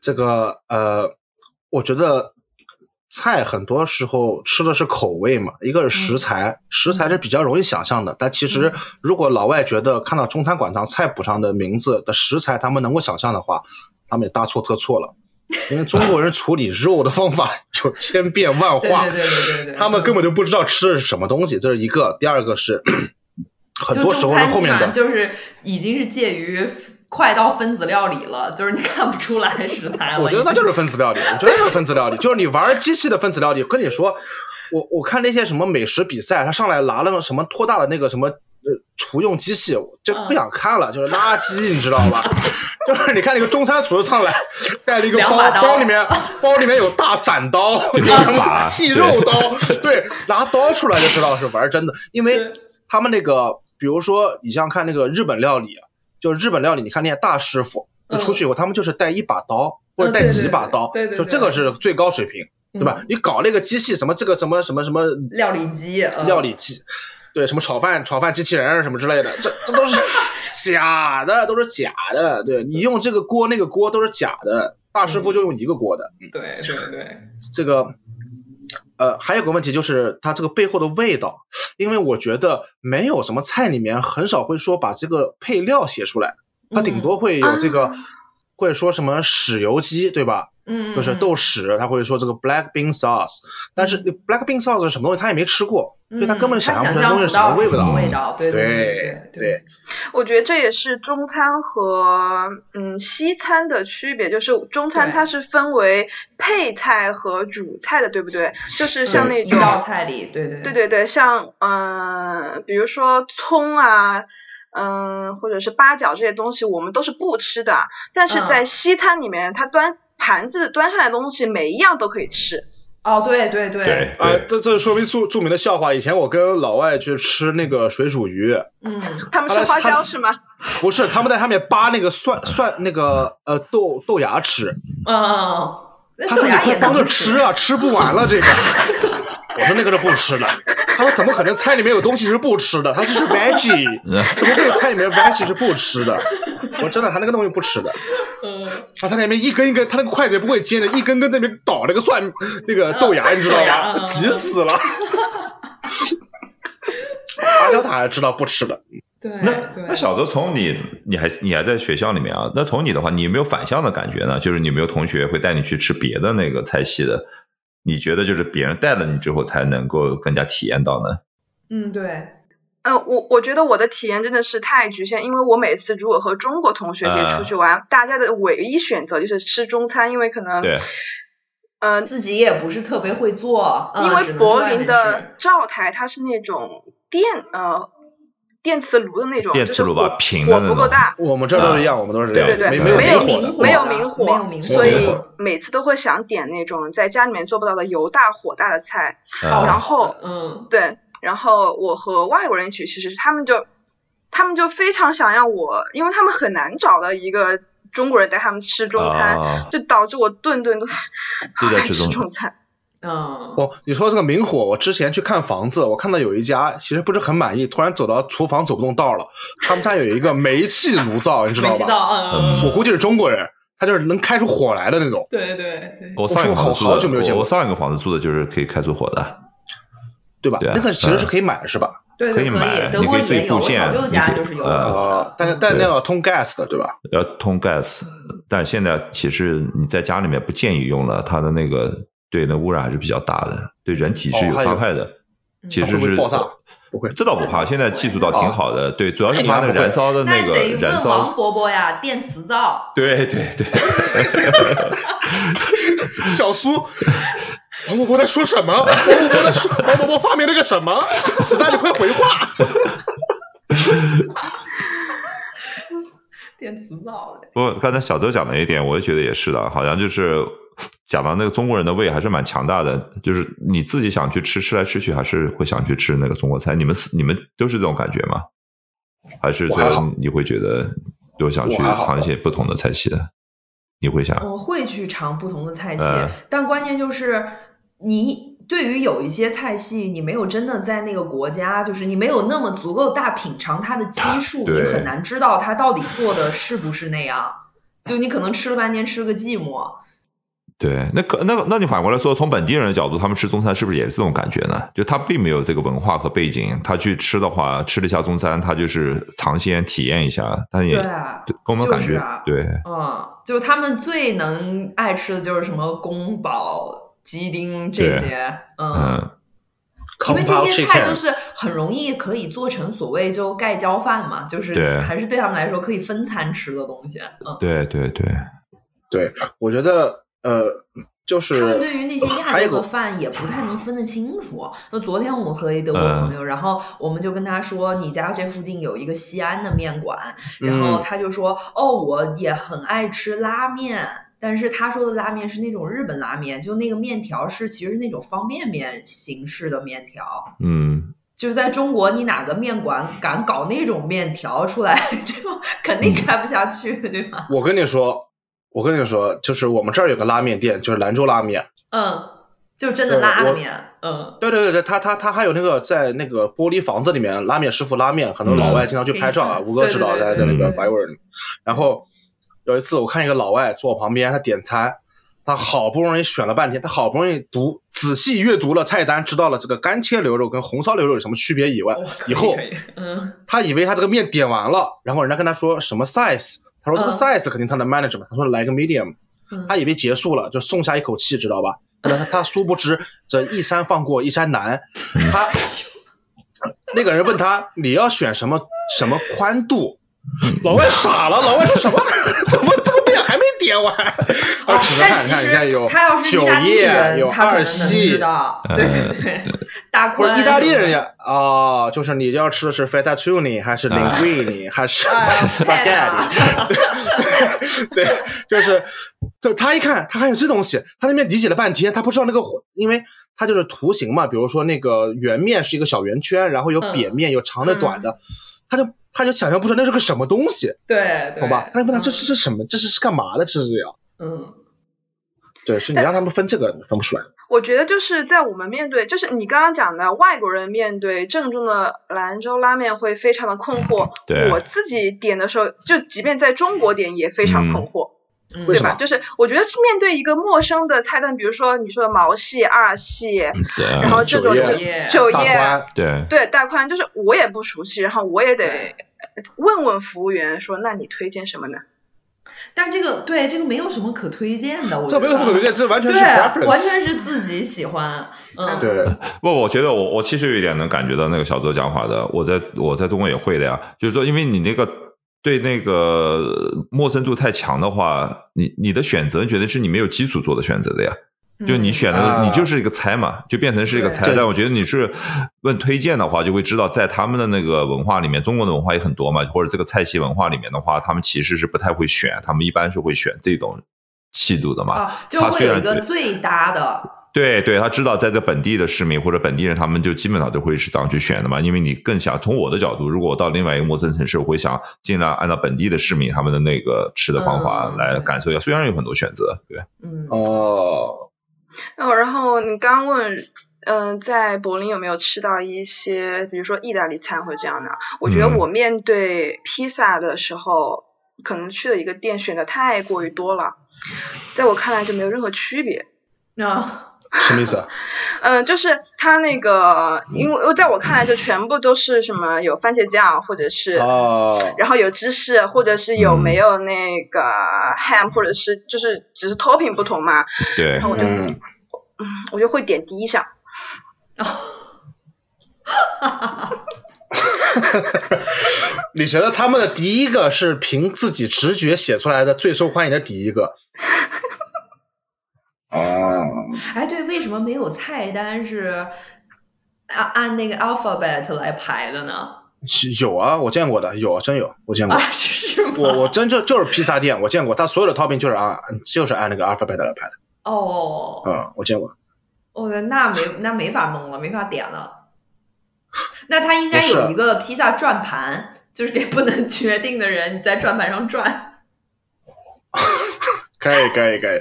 这个呃，我觉得菜很多时候吃的是口味嘛，一个是食材，食材是比较容易想象的。但其实如果老外觉得看到中餐馆上菜谱上的名字的食材，他们能够想象的话，他们也大错特错了。因为中国人处理肉的方法 有千变万化，对对对对对对，他们根本就不知道吃的是什么东西，这是一个。第二个是很多时候后面的上就是已经是介于快到分子料理了，就是你看不出来食材了。我觉得那就是分子料理，我觉得就是分子料理，就是你玩机器的分子料理。跟你说，我我看那些什么美食比赛，他上来拿了个什么托大的那个什么呃厨用机器，就不想看了，就是垃圾，你知道吧？就是你看那个中餐厨上来带了一个包，包里面包里面有大斩刀，有什么把剔肉刀，对，拿刀出来就知道是玩真的，因为他们那个，比如说你像看那个日本料理，就日本料理，你看那些大师傅，你出去以后他们就是带一把刀或者带几把刀，就这个是最高水平，对吧？你搞那个机器什么这个什么什么什么料理机，嗯料理机，对，什么炒饭炒饭机器人什么之类的，这这都是 假的，都是假的。对你用这个锅那个锅都是假的，大师傅就用一个锅的。嗯对对对，这个呃，还有个问题就是它这个背后的味道，因为我觉得没有什么菜里面很少会说把这个配料写出来，它顶多会有这个。会说什么豉油鸡，对吧？嗯，就是豆豉，他会说这个 black bean sauce，但是 black bean sauce 是什么东西，他也没吃过，所以他根本想象不出来东西是什么味道。味道，对对对对，我觉得这也是中餐和嗯西餐的区别，就是中餐它是分为配菜和主菜的，对不对？就是像那种一道菜里，对对对对对，像嗯、呃比如说葱啊，嗯、或者是八角这些东西，我们都是不吃的。但是在嗯西餐里面，它端盘子端上来的东西，每一样都可以吃。哦，对对对对啊，这这说明著著名的笑话。以前我跟老外去吃那个水煮鱼，嗯，他们吃花椒是吗？不是他们在上面扒那个蒜蒜那个呃豆豆芽吃，嗯，那他说你豆芽也快帮着吃啊，吃不完了这个。我说那个是不吃的，他说怎么可能菜里面有东西是不吃的？他说是 veggie，怎么会有菜里面 veggie 是不吃的？我说真的，他那个东西不吃的。嗯，他在那边一根一根，他那个筷子也不会尖的，一根根在那边捣那个蒜那个豆芽，你知道豆芽吧？嗯急死了。阿娇塔还知道不吃的，对那。那小泽从你你还你还在学校里面啊？那从你的话，你有没有反向的感觉呢？就是你有没有同学会带你去吃别的那个菜系的？你觉得就是别人带了你之后才能够更加体验到呢？嗯，对，呃，我我觉得我的体验真的是太局限，因为我每次如果和中国同学一起出去玩，大家的唯一选择就是吃中餐，因为可能对，呃，自己也不是特别会做，嗯因为柏林的灶台它是那种电呃电磁炉的那种，电磁炉吧就是火火平的那种。不够大，我们这都是一样，我们都是这样，对对对，没没有明火。没有明火，没有明火。所以每次都会想点那种在家里面做不到的油大火大的菜，呃然后嗯，对，然后我和外国人一起去，其实他们就他们就非常想要我，因为他们很难找到一个中国人带他们吃中餐，啊。就导致我顿顿都都在爱吃中餐。嗯，哦，你说这个明火，我之前去看房子，我看到有一家其实不是很满意，突然走到厨房走不动道了，他们家有一个煤气炉灶，你知道吧？煤气灶，嗯，我估计是中国人，他就是能开出火来的那种。对对对，我上一个房子住的我好久没有见过我上一个房子住的就是可以开出火的，对吧？对啊那个其实是可以买的，是吧？对对可以买德国你可以自己也有，我布线小舅家就是有呃但是但是那个通 gas 的，对吧？要通 gas，但现在其实你在家里面不建议用了，它的那个对那污染还是比较大的，对人体是有伤害的。其实是会会爆炸不会这倒不怕，现在技术倒挺好的。对，主要是它那燃烧的那个燃烧王，伯伯呀，电磁灶。对对对，小苏，王伯伯在说什么？王伯伯在说，王伯伯发明了个什么？子弹，你快回话！电磁灶，不过刚才小周讲的一点，我也觉得也是的，好像就是讲到那个中国人的胃还是蛮强大的，就是你自己想去吃，吃来吃去还是会想去吃那个中国菜。你们你们都是这种感觉吗？还是说你会觉得都想去尝一些不同的菜系的？你会想？我会去尝不同的菜系，嗯但关键就是你对于有一些菜系，你没有真的在那个国家，就是你没有那么足够大品尝它的基数，你很难知道它到底做的是不是那样。就你可能吃了半天，吃了个寂寞。对，那可那，那你反过来说，从本地人的角度，他们吃中餐是不是也是这种感觉呢？就他并没有这个文化和背景，他去吃的话，吃了一下中餐，他就是尝鲜体验一下，但也对啊跟我们感觉、就是啊对嗯，就他们最能爱吃的就是什么宫保鸡丁这些，嗯。嗯因为这些菜就是很容易可以做成所谓就盖浇饭嘛，就是对还是对他们来说可以分餐吃的东西。嗯，对对对，对，我觉得呃，就是他们对于那些亚洲的饭也不太能分得清楚。那昨天我们和一德国嗯朋友，然后我们就跟他说，你家这附近有一个西安的面馆，然后嗯他就说，哦，我也很爱吃拉面。但是他说的拉面是那种日本拉面，就那个面条是其实是那种方便面形式的面条，嗯，就是在中国，你哪个面馆敢搞那种面条出来，就肯定开不下去，对吧？我跟你说，我跟你说，就是我们这儿有个拉面店，就是兰州拉面。嗯，就真的拉的面，嗯，对对对对，他他他还有那个在那个玻璃房子里面，拉面师傅拉面，很多老外经常去拍照啊。嗯吴哥知道在在那个嗯白味儿。然后有一次我看一个老外坐我旁边，他点餐，他好不容易选了半天，他好不容易读仔细阅读了菜单，知道了这个干切牛肉跟红烧牛肉有什么区别以外以后嗯，他以为他这个面点完了，然后人家跟他说什么 size，他说这个嗯。size 肯定他的 management，他说来个 medium，嗯。他以为结束了，就松下一口气，知道吧？他他殊不知这一山放过一山难，他那个人问他你要选什么什么宽度，老外傻了，老外说什么？怎么点完？哦他指着看，看，但其实你看有他要是意大利，人，有二他可能能知。道，对对对，大宽不是意大利人呀，哦，就是你要吃的是 fettuccine 还是 linguine 还是 spaghetti？对对，就是，就是他一看，他还有这东西，他那边理解了半天，他不知道那个，因为它就是图形嘛，比如说那个圆面是一个小圆圈，然后有扁面，有长的、短的，他就他就想象不出来那是个什么东西，对对，好吧？他就问他这嗯这这什么？这是是干嘛的？这是要嗯对，所以你让他们分这个分不出来。我觉得就是在我们面对，就是你刚刚讲的外国人面对正宗的兰州拉面会非常的困惑。对我自己点的时候，就即便在中国点也非常困惑，嗯为什么对吧？就是我觉得是面对一个陌生的菜单，比如说你说的毛细、二细，对，然后这种九就叶大，宽，对对大宽，就是我也不熟悉，然后我也得对 问问服务员说，那你推荐什么呢？但这个对这个没有什么可推荐的，我这没有什么可推荐，这完全是对。完全是自己喜欢，嗯，对，不，我觉得我我其实有一点能感觉到那个小周讲法的，我在我在中国也会的呀，就是说，因为你那个对那个陌生度太强的话，你你的选择觉得是你没有基础做的选择的呀。就你选的，啊你就是一个猜嘛，就变成是一个猜。但我觉得你是问推荐的话，就会知道在他们的那个文化里面，中国的文化也很多嘛，或者这个菜系文化里面的话，他们其实是不太会选，他们一般是会选这种气度的嘛。啊，就他会有一个最搭的，对对，他知道在这本地的市民或者本地人，他们就基本上都会是这样去选的嘛。因为你更想从我的角度，如果我到另外一个陌生城市，我会想尽量按照本地的市民他们的那个吃的方法嗯来感受一下。虽然有很多选择，对，嗯，哦，哦，然后你刚问，嗯、在柏林有没有吃到一些，比如说意大利餐或者这样的？我觉得嗯我面对披萨的时候，可能去的一个店选的太过于多了，在我看来就没有任何区别。啊，什么意思啊？嗯，就是它那个，因为在我看来就全部都是什么有番茄酱，或者是。哦，然后有芝士，或者是有嗯没有那个 ham，或者是就是只是 topping 不同嘛，对然后我就、嗯，嗯，我就会点第一项。你觉得他们的第一个是凭自己直觉写出来的最受欢迎的第一个？哦，哎，对，为什么没有菜单是按按那个 alphabet 来排的呢？是有啊，我见过的，有真有，我见过啊，。是吗？我我真就就是披萨店，我见过，他所有的 topping 就是按就是按那个 alphabet 来排的。哦，嗯，我见过。哦，那没那没法弄了，没法点了。那他应该有一个披萨转盘，就是给不能 决定的人你在转盘上转。可以可以可以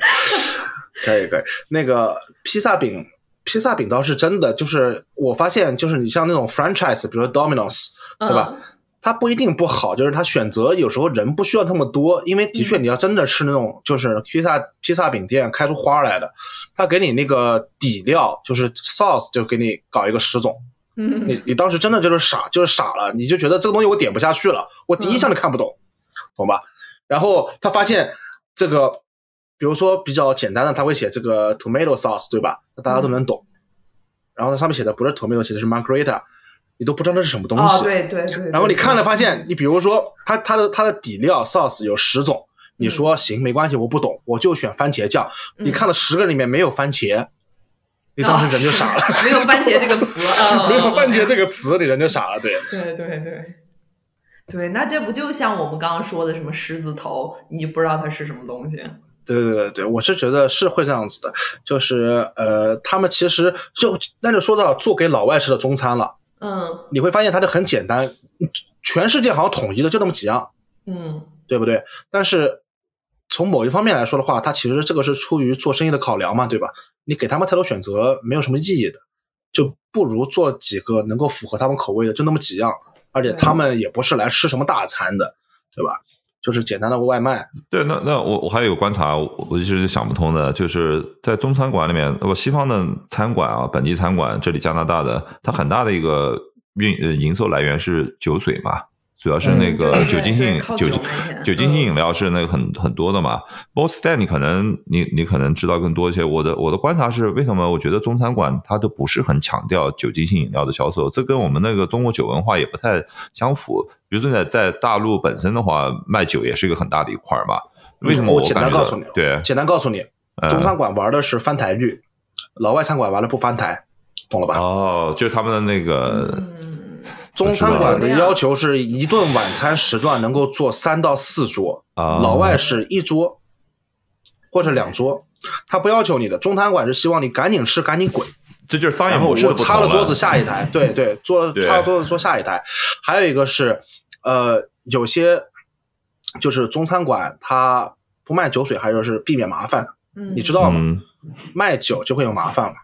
可以可以。那个披萨饼，披萨饼倒是真的，就是我发现，就是你像那种 franchise，比如说 Domino's，对吧？嗯它不一定不好，就是它选择有时候人不需要那么多，因为的确嗯你要真的吃那种就是披萨披萨饼店开出花来的，他给你那个底料就是 sauce 就给你搞一个十种，嗯你你当时真的就是傻，就是傻了，你就觉得这个东西我点不下去了，我第一项都看不懂，懂吧？然后他发现这个，比如说比较简单的，他会写这个 tomato sauce，对吧？那大家都能懂。然后它上面写的不是 tomato，写的是 margarita，你都不知道那是什么东西。哦，对对对。然后你看了发现，你比如说它它的它的底料 sauce 有十种，你说行没关系，我不懂，我就选番茄酱。你嗯看了十个里面没有番茄，你当时人就傻了。没有番茄这个词，嗯 没有番茄这个词，你人就傻了。对，对对对，对，那这不就像我们刚刚说的什么狮子头，你不知道它是什么东西？对对对对，我是觉得是会这样子的，就是呃，他们其实就那就说到做给老外吃的中餐了，嗯你会发现它就很简单，全世界好像统一的就那么几样，嗯对不对？但是从某一方面来说的话，它其实这个是出于做生意的考量嘛，对吧？你给他们太多选择没有什么意义的，就不如做几个能够符合他们口味的，就那么几样，而且他们也不是来吃什么大餐的，对吧？就是简单的外卖，对，那那我我还有个观察，我一直想不通的，就是在中餐馆里面，那么西方的餐馆啊，本地餐馆，这里加拿大的，它很大的一个运呃营收来源是酒水嘛，主要是那个酒精性酒精酒精性嗯饮料是那个很很多的嘛。Boss Stand 你可能你你可能知道更多一些。我的我的观察是，为什么我觉得中餐馆它都不是很强调酒精性饮料的销售，这跟我们那个中国酒文化也不太相符。比如说在在大陆本身的话，卖酒也是一个很大的一块儿嘛。为什么嗯我简单告诉你对，简单告诉你，嗯中餐馆玩的是翻台率，老外餐馆玩的不翻台，懂了吧？哦，就是他们的那个嗯，中餐馆的要求是一顿晚餐时段能够做三到四桌，啊，老外是一桌或者两桌，他不要求你的。中餐馆是希望你赶紧吃，赶紧滚。这就是商业后模式我擦了桌子下一台，对对，坐擦了桌子坐下一台。还有一个是，呃，有些就是中餐馆它不卖酒水，还有是避免麻烦，嗯你知道吗？嗯卖酒就会有麻烦嘛，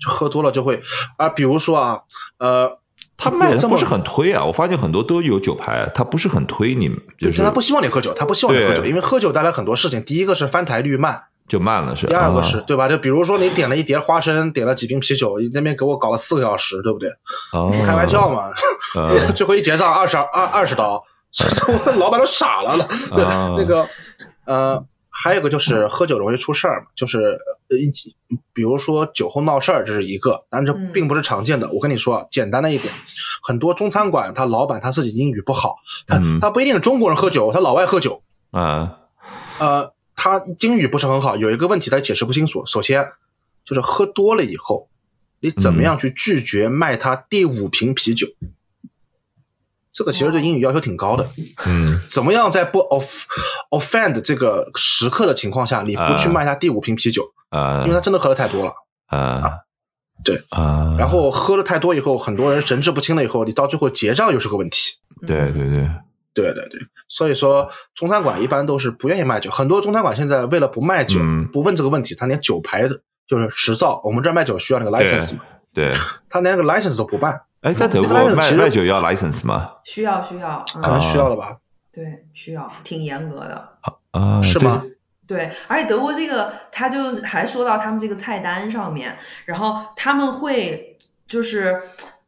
就喝多了就会啊，比如说啊，呃，他卖的不是很推啊，我发现很多都有酒牌，他不是很推你们，就是他不希望你喝酒，他不希望你喝酒，因为喝酒带来很多事情。第一个是翻台率慢，就慢了是。第二个啊是对吧？就比如说你点了一碟花生，点了几瓶啤酒，你那边给我搞了四个小时，对不对？哦开玩笑嘛，呃最后一结账二十二二十刀，我 老板都傻了了。对，啊那个呃，还有一个就是喝酒容易出事儿嘛，就是呃，一比如说酒后闹事儿，这是一个，但这嗯并不是常见的。我跟你说，简单的一点，很多中餐馆他老板他自己英语不好，他嗯他不一定是中国人喝酒，他老外喝酒，啊呃，他英语不是很好，有一个问题他解释不清楚。首先就是喝多了以后，你怎么样去拒绝卖他第五瓶啤酒？这个其实对英语要求挺高的。嗯 怎么样在不 off offend 这个时刻的情况下，你不去卖他第五瓶啤酒？啊因为他真的喝的太多了。啊对啊，然后喝的太多以后，很多人神志不清了以后，你到最后结账又是个问题。对对对，对对对，所以说中餐馆一般都是不愿意卖酒，很多中餐馆现在为了不卖酒，嗯不问这个问题，他连酒牌的就是执照，我们这儿卖酒需要那个 license 嘛，对，他连那个 license 都不办，哎，在德国卖卖酒要 license 吗？需要需要，可嗯，能需要了吧？对，需要，挺严格的。啊，是吗？？对，而且德国这个，他就还说到他们这个菜单上面，然后他们会就是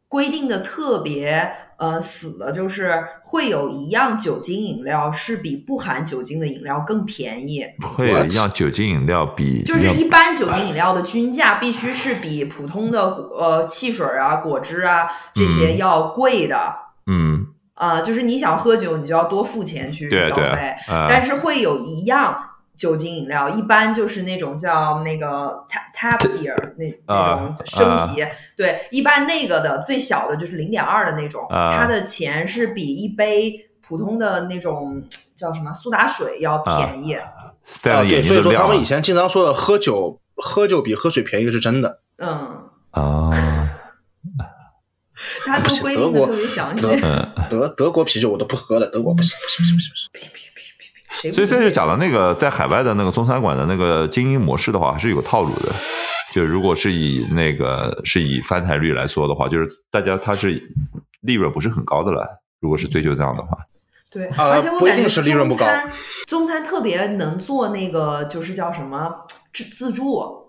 规定的特别呃死的，就是会有一样酒精饮料是比不含酒精的饮料更便宜，会有一样酒精饮料比就是一般酒精饮料的均价必须是比普通的呃汽水啊、果汁啊这些嗯。要贵的。嗯，啊、就是你想喝酒，你就要多付钱去对对消费，啊但是会有一样酒精饮料，一般就是那种叫那个 tap tap beer 那那啊种生啤，对，一般那个的最小的就是零点二的那种，啊它的钱是比一杯普通的那种叫什么苏打水要便宜。对，所以说他们以前经常说的喝酒喝酒比喝水便宜是真的。嗯，啊，他都规定的特别详细。德德国啤酒我都不喝了，德国不行不行不行不行不行。不行所以这就讲的那个在海外的那个中餐馆的那个经营模式的话，还是有套路的。就如果是以那个是以翻台率来说的话，就是大家他是利润不是很高的了。如果是追求这样的话，对，呃而且我感觉不一定是利润不高中餐中餐特别能做那个，就是叫什么自自助，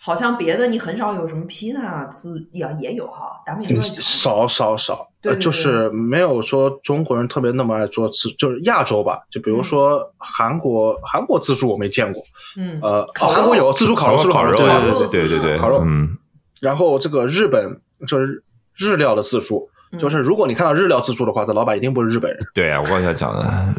好像别的你很少有什么披萨自也也有哈，咱们也嗯会尝少少少，呃，对对就是没有说中国人特别那么爱做自，就是亚洲吧，就比如说韩国，韩国自助我没见过，嗯呃，烤韩国有自助烤肉，自助烤肉，对对对对对对对，烤肉嗯。然后这个日本就是日料的自助，嗯就是如果你看到日料自助的话，这老板一定不是日本人，对啊，我刚才讲的，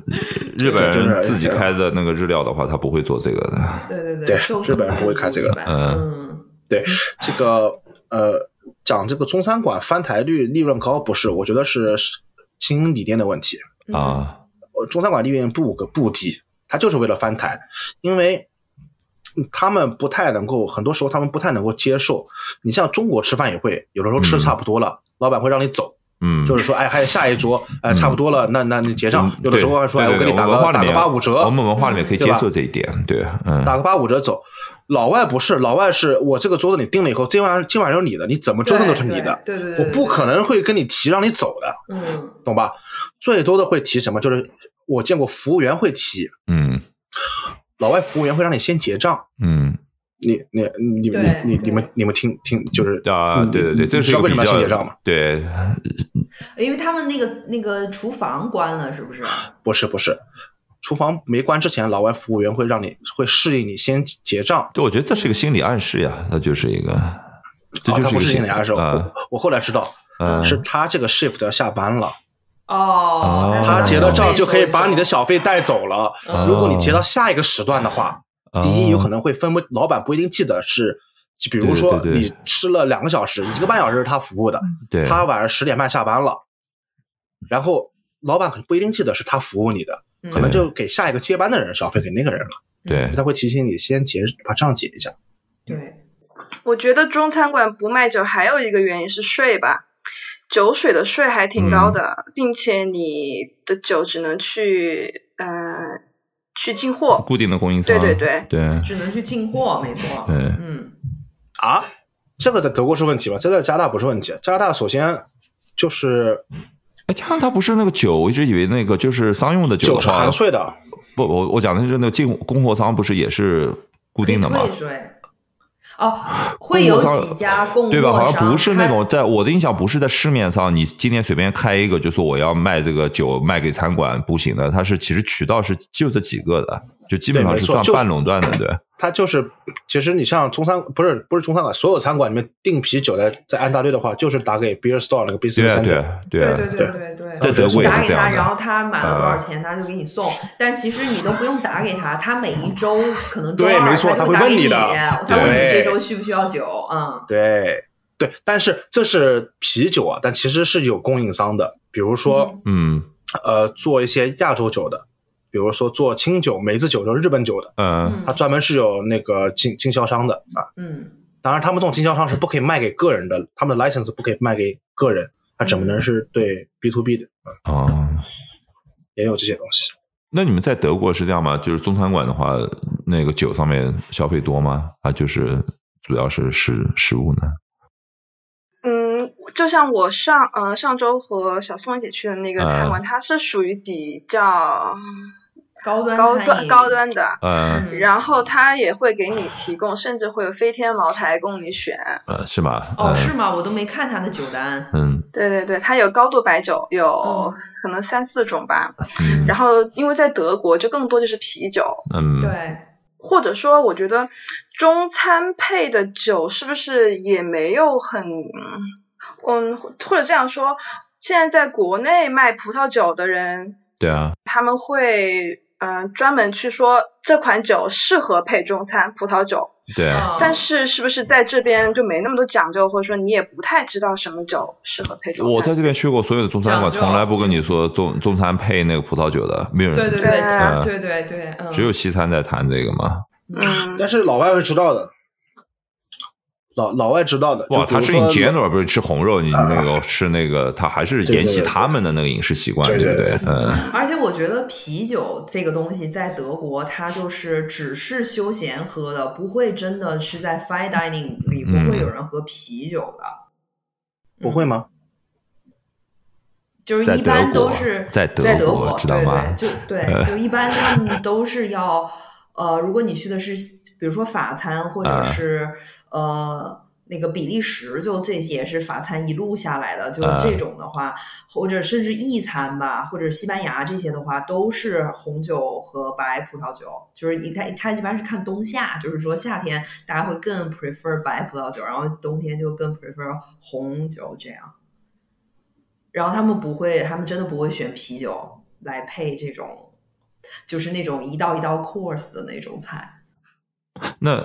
日本人自己开的那个日料的话，他不会做这个的。对对对日本人不会开这个的，嗯嗯对这个呃，讲这个中餐馆翻台率利润高不是，我觉得是是经营理念的问题。嗯啊，呃中餐馆利润不个不低，他就是为了翻台，因为嗯他们不太能够，很多时候他们不太能够接受。你像中国吃饭也会，有的时候吃差不多了，老板会让你走，嗯，就是说，哎，还有下一桌，哎，嗯差不多了，那那你结账。有的时候还说，哎，我给你打个打个八五折我，们文化里面可以接受这一点，对，嗯，打个八五折走。老外不是，老外是我这个桌子你定了以后，今晚今晚上是你的，你怎么折腾都是你的，对对对，我不可能会跟你提让你走的，嗯懂吧？最多的会提什么？就是我见过服务员会提，嗯老外服务员会让你先结账。嗯你你你你你你们你们听听就是啊，嗯对对对，这是为什么要先结较账嘛？对，因为他们那个那个厨房关了，是不是？不是不是，厨房没关之前，老外服务员会让你会示意你先结账。对，我觉得这是一个心理暗示呀，它就是一个，这哦，他不就是一个是心理暗示，啊我我后来知道，嗯是他这个 shift 要下班了，哦，他结了账就可以把你的小小费带走了。嗯如果你结到下一个时段的话，哦第一有可能会分不，老板不一定记得是。就比如说你吃了两个小时，一个半小时是他服务的，对，他晚上十点半下班了，然后老板可能不一定记得是他服务你的，嗯可能就给下一个接班的人小费给那个人了，对。他会提醒你先结把账结一下。对，我觉得中餐馆不卖酒还有一个原因是税吧，酒水的税还挺高的，并且你的酒只能去呃去进货。固定的供应商，对对对对只能去进货，没错。对嗯啊，这个在德国是问题吧？这在加拿大不是问题。加拿大首先就是哎，加拿大不是那个酒，我一直以为那个就是商用的酒酒是含税的，不，我我讲的是那个进供货商不是也是固定的吗税。哦，会有几家供货对吧？好像不是那种在我的印象不是在市面上，你今天随便开一个就说我要卖这个酒卖给餐馆不行的，它是其实渠道是就这几个的，就基本上是算半垄断的，对。它就是其实你像中餐不是不是中餐馆，所有餐馆里面订啤酒的在安大略的话，就是打给 beer store 那个 business 对。对啊对。啊对对对对对，在德国也打给他，是这样的然后他满了多少啊钱，他就给你送。但其实你都不用打给他，他每一周可能周对二没错他会他就打给你，问你的他问你这周需不需要酒，嗯。对对，但是这是啤酒啊，但其实是有供应商的，比如说、嗯。呃做一些亚洲酒的，比如说做清酒、梅子酒，就是日本酒的，嗯它专门是有那个经经销商的啊。嗯当然，他们这种经销商是不可以卖给个人的，他们的 license 不可以卖给个人，它只能是对 B to B 的，啊，哦。也有这些东西。那你们在德国是这样吗？就是中餐馆的话，那个酒上面消费多吗？啊，就是主要是食食物呢？嗯，就像我上呃上周和小宋一起去的那个餐馆，它是属于比较高端高端高端的，呃嗯。然后他也会给你提供，甚至会有飞天茅台供你选。呃，是吗？哦，呃是吗？我都没看他的酒单。嗯。对对对，他有高度白酒，有嗯。可能三四种吧。嗯，然后因为在德国就更多就是啤酒，嗯，对，或者说我觉得中餐配的酒是不是也没有很，嗯，或者这样说，现在在国内卖葡萄酒的人，对啊，他们会嗯、呃专门去说这款酒适合配中餐葡萄酒，对但是是不是在这边就没那么多讲究，或者说你也不太知道什么酒适合配中餐？我在这边去过所有的中餐馆，从来不跟你说中中餐配那个葡萄酒的，没有人，对对对嗯对对对，嗯，只有西餐在谈这个嘛。嗯，但是老外会知道的，老老外知道的。哇，他是你说 general 不是吃红肉，你那个吃那个，他还是沿袭他们的那个饮食习惯，对对不对而且我觉得啤酒这个东西在德国，它就是只是休闲喝的，不会真的是在 fine dining 里嗯不会有人喝啤酒的。不会吗？就是一般都是在德在德国知道吗对对，就对，就一般他们都是要呃，如果你去的是比如说法餐或者啊是、呃那个比利时，就这些是法餐一路下来的，就啊这种的话，或者甚至意餐吧，或者西班牙这些的话，都是红酒和白葡萄酒，就是一看它一般是看冬夏，就是说夏天大家会更 prefer 白葡萄酒，然后冬天就更 prefer 红酒这样。然后他们不会，他们真的不会选啤酒来配这种，就是那种一道一道 course 的那种菜。那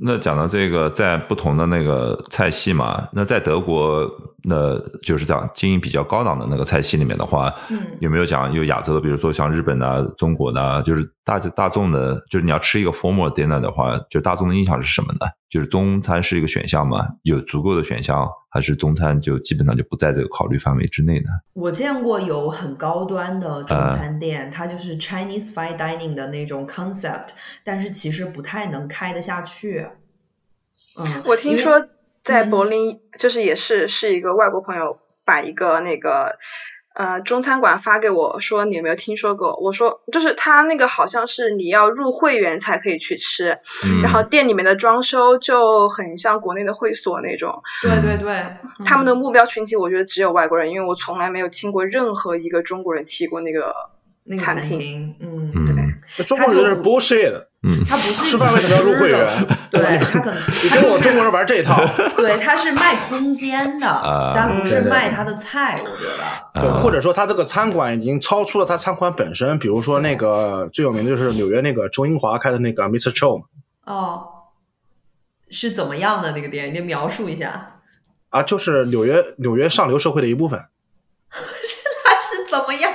那讲到这个，在不同的那个菜系嘛，那在德国，那就是讲经营比较高档的那个菜系里面的话，嗯有没有讲有亚洲的，比如说像日本啊、中国的啊，就是大大众的，就是你要吃一个 formal dinner 的话，就大众的印象是什么呢？就是中餐是一个选项吗？有足够的选项，还是中餐就基本上就不在这个考虑范围之内呢？我见过有很高端的中啊餐店，它就是 Chinese fine dining 的那种 concept，但是其实不太能开得下去。嗯，我听说在嗯。柏林，就是也是是一个外国朋友把一个那个呃中餐馆发给我说，你有没有听说过？我说就是他那个好像是你要入会员才可以去吃，嗯，然后店里面的装修就很像国内的会所那种。对对对，嗯他们的目标群体我觉得只有外国人，因为我从来没有听过任何一个中国人提过那个那个餐餐厅厅，嗯，对中国人就是 bullshit 的，嗯，他不是吃饭为什么要入会员对他可能你跟我中国人玩这一套，对，他是卖空间的，啊但不是卖他的菜，我觉得。对啊或者说他这个餐馆已经超出了他餐馆本身，比如说那个最有名的就是纽约那个周英华开的那个 Mr. Cho 嘛哦，是怎么样的那个店？你描述一下，啊，就是纽约纽约上流社会的一部分。是他是怎么样？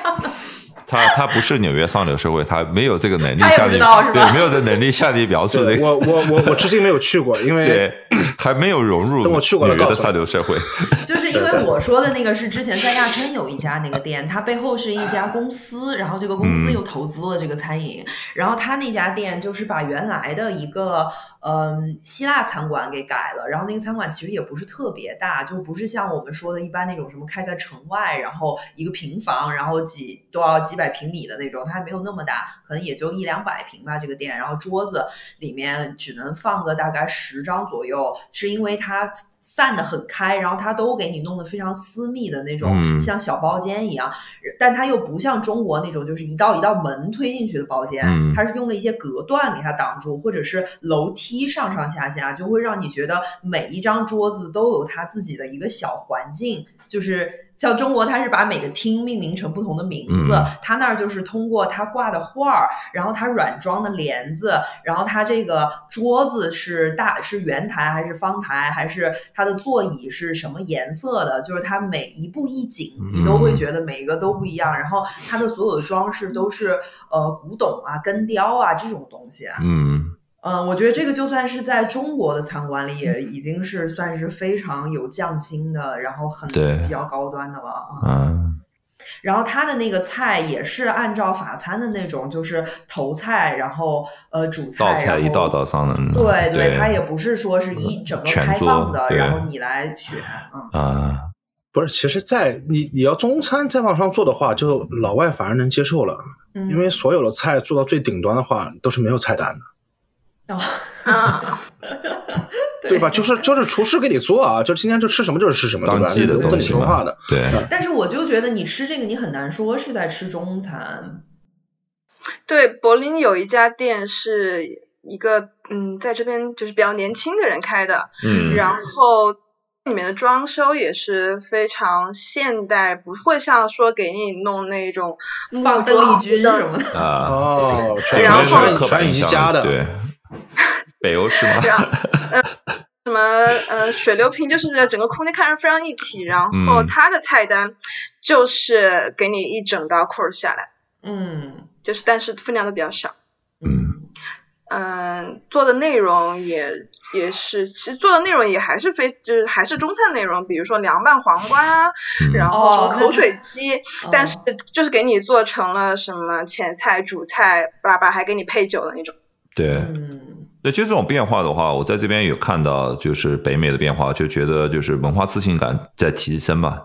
他他不是纽约上流社会，他没有这个能力他也不向你知道是吧对，没有这能力向你描述这个。我我我我至今没有去过，因为对，还没有融入等我去过了纽约的上流社会。就是因为我说的那个是之前在亚琛有一家那个店，它背后是一家公司，然后这个公司嗯又投资了这个餐饮，然后他那家店就是把原来的一个嗯希腊餐馆给改了，然后那个餐馆其实也不是特别大，就不是像我们说的一般那种什么开在城外，然后一个平房，然后几都要几百平米的那种，它还没有那么大，可能也就一两百平吧这个店，然后桌子里面只能放个大概十张左右，是因为它。散的很开，然后它都给你弄得非常私密的那种，嗯像小包间一样，但它又不像中国那种就是一道一道门推进去的包间，嗯它是用了一些隔断给它挡住，或者是楼梯上上下下，就会让你觉得每一张桌子都有它自己的一个小环境，就是。像中国，它是把每个厅命名成不同的名字，嗯它那儿就是通过它挂的画儿，然后它软装的帘子，然后它这个桌子是大是圆台还是方台，还是它的座椅是什么颜色的，就是它每一步一景，你都会觉得每一个都不一样。然后它的所有的装饰都是呃古董啊、根雕啊这种东西。嗯，嗯，我觉得这个就算是在中国的餐馆里，也已经是算是非常有匠心的，然后很比较高端的了啊。嗯，然后他的那个菜也是按照法餐的那种，就是头菜，然后呃主菜，道菜一道道上的，对对，他也不是说是一整个开放的，然后你来选啊。啊，不是，其实在，你你要中餐再往上做的话，就老外反而能接受了，嗯，因为所有的菜做到最顶端的话都是没有菜单的，哦，啊，对吧？就是就是厨师给你做啊，就今天就吃什么就是吃什么，对吧？当季的不跟你东西嘛说话的。，对，但是我就觉得你吃这个，你很难说是在吃中餐。对，柏林有一家店是一个嗯，在这边就是比较年轻的人开的，嗯，然后里面的装修也是非常现代，不会像说给你弄那种放邓丽君什么的。啊，哦，全然后全全宜家的，对，北欧是吗？对啊呃，什么呃，水流瓶就是整个空间看着非常一体，然后嗯它的菜单就是给你一整道 course 下来，嗯就是但是分量都比较少。嗯嗯，做的内容也也是，其实做的内容也还是非就是还是中餐内容，比如说凉拌黄瓜啊，嗯然后口水鸡，但哦是就是给你做成了什么前菜、主菜，巴拉巴拉还给你配酒的那种。对。嗯对，就这种变化的话，我在这边有看到，就是北美的变化，就觉得就是文化自信感在提升嘛。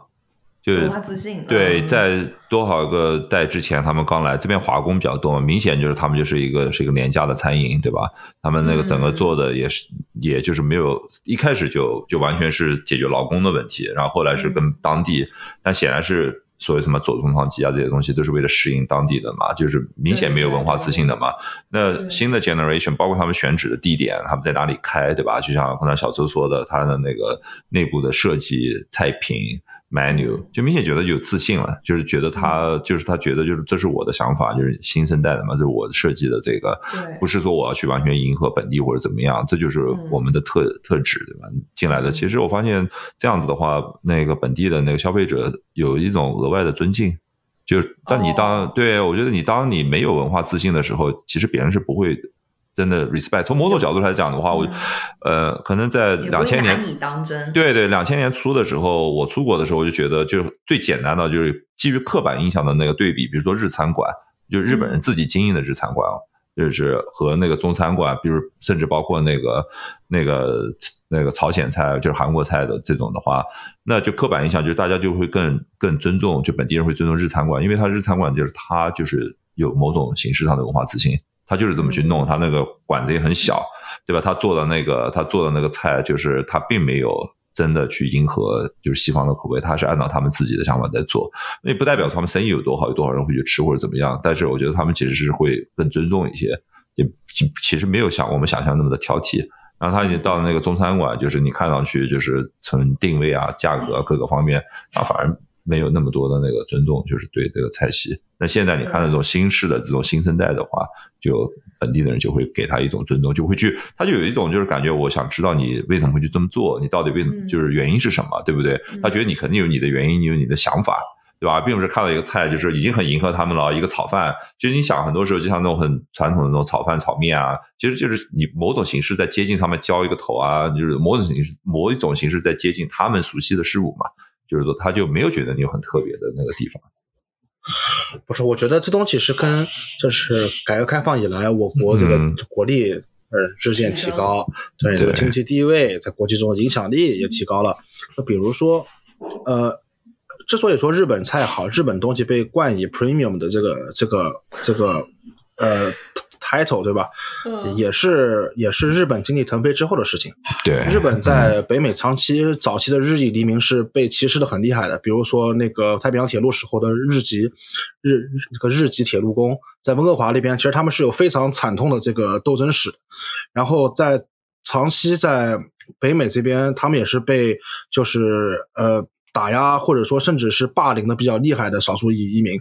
就是文化自信对，嗯在多少个代之前，他们刚来这边华工比较多嘛，明显就是他们就是一个是一个廉价的餐饮，对吧？他们那个整个嗯做的也是，也就是没有一开始就就完全是解决劳工的问题，然后后来是跟当地，但显然是所谓什么左宗棠鸡啊这些东西都是为了适应当地的嘛，就是明显没有文化自信的嘛。那新的 generation，包括他们选址的地点，他们在哪里开，对吧？就像刚才小周说的，他的那个内部的设计、菜品、menu，就明显觉得有自信了，就是觉得他就是他觉得就是这是我的想法，就是新生代的嘛，就是我设计的这个对，不是说我要去完全迎合本地或者怎么样，这就是我们的特、特质，对吧？进来的，嗯其实我发现这样子的话，那个本地的那个消费者有一种额外的尊敬。就是，但你当、哦对我觉得你当你没有文化自信的时候，其实别人是不会真的 respect。从某种角度来讲的话，我呃，可能在两千年你当真。对对，两千年初的时候，我出国的时候，我就觉得，就是最简单的，就是基于刻板印象的那个对比，比如说日餐馆，就是日本人自己经营的日餐馆啊，就是和那个中餐馆，比如甚至包括那个那个那个朝鲜菜，就是韩国菜的这种的话，那就刻板印象就是大家就会更更尊重，就本地人会尊重日餐馆，因为他日餐馆就是他就是有某种形式上的文化自信，他就是这么去弄，他那个馆子也很小，对吧？他做的那个他做的那个菜，就是他并没有真的去迎合就是西方的口味，他是按照他们自己的想法在做。那也不代表他们生意有多好，有多少人会去吃或者怎么样。但是我觉得他们其实是会更尊重一些，也其其实没有像我们想象那么的挑剔。然后他已经到了那个中餐馆，就是你看上去就是从定位啊、价格啊各个方面，啊反而没有那么多的那个尊重，就是对这个菜系。那现在你看那种新式的这种新生代的话，就本地的人就会给他一种尊重，就会去，他就有一种就是感觉，我想知道你为什么会去这么做，你到底为什么嗯就是原因是什么，对不对？他觉得你肯定有你的原因，你有你的想法。对吧，并不是看到一个菜就是已经很迎合他们了，一个炒饭。其实你想，很多时候就像那种很传统的那种炒饭、炒面啊，其实就是你某种形式在接近上面浇一个头啊，就是某种形式、某一种形式在接近他们熟悉的事物嘛。就是说，他就没有觉得你有很特别的那个地方。不是，我觉得这东西是跟就是改革开放以来，我国这个嗯国力呃日渐提高，对这个经济地位在国际中的影响力也提高了。那比如说，呃，之所以说日本菜好，日本东西被冠以 premium 的这个这个这个呃 title，对吧？嗯也是也是日本经济腾飞之后的事情。对日本在北美长期早期的日裔黎明是被歧视的很厉害的，比如说那个太平洋铁路时候的日籍日日这个日籍铁路工，在温哥华那边，其实他们是有非常惨痛的这个斗争史。然后在长期在北美这边，他们也是被就是呃打压或者说甚至是霸凌的比较厉害的少数裔移民。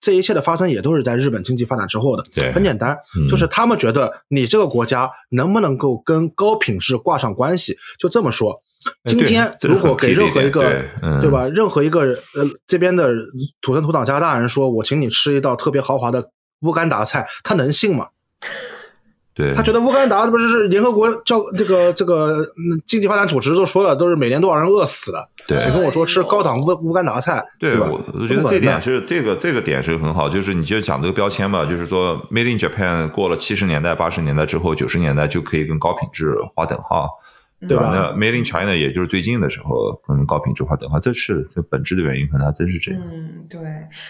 这一切的发生也都是在日本经济发展之后的。对很简单，嗯就是他们觉得你这个国家能不能够跟高品质挂上关系，就这么说。今天如果给任何一个对吧，任何一个呃这边的土生土长加拿大人说，我请你吃一道特别豪华的乌干达菜，他能信吗？对，他觉得乌干达这不是是联合国叫这个这个嗯经济发展组织都说了，都是每年多少人饿死的。对你跟我说吃高档乌乌干达菜，吧？对我我觉得这点是这个这个点是很好，就是你就讲这个标签吧，就是说 Made in Japan 过了七十年代、八十年代之后，九十年代就可以跟高品质划等号，对吧那 Made in China 也就是最近的时候可能高品质化等号，这是这本质的原因，可能还真是这样。嗯，对，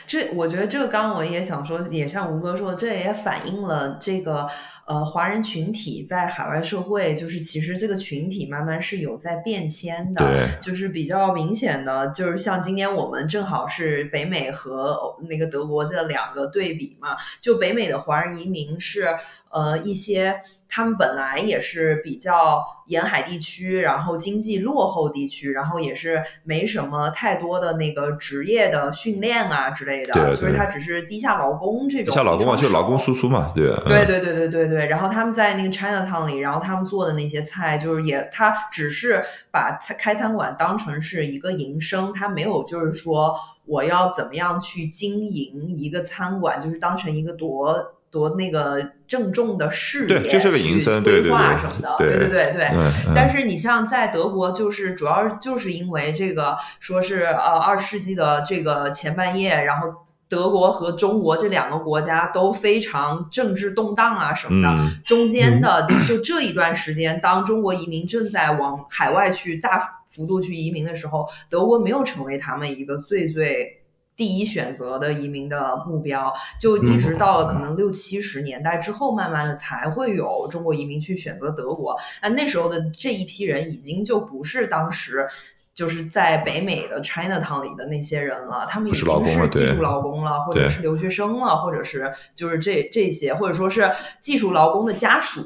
这我觉得这个刚刚我也想说，也像吴哥说，这也反映了这个呃华人群体在海外社会，就是其实这个群体慢慢是有在变迁的，对就是比较明显的，就是像今年我们正好是北美和欧那个德国这两个对比嘛，就北美的华人移民是呃一些。他们本来也是比较沿海地区，然后经济落后地区，然后也是没什么太多的那个职业的训练啊之类的，对就是他只是低下劳工这种。低下劳工啊，就劳工输。出嘛，对嗯对对对对对对，然后他们在那个 China Town 里，然后他们做的那些菜，就是也他只是把餐开餐馆当成是一个营生，他没有就是说我要怎么样去经营一个餐馆，就是当成一个多多那个郑重的事业对就是去规对对对划什么的，对对对对但是你像在德国，就是主要就是因为这个，说是呃二十世纪的这个前半叶，然后德国和中国这两个国家都非常政治动荡啊什么的。嗯中间的就这一段时间，当中国移民正在往海外去大幅度去移民的时候，德国没有成为他们一个最最。第一选择的移民的目标，就一直到了可能六七十年代之后，慢慢的才会有中国移民去选择德国。那那时候的这一批人已经就不是当时就是在北美的 Chinatown 里的那些人了，他们已经是技术劳工了，或者是留学生了，或者是就是这这些，或者说是技术劳工的家属，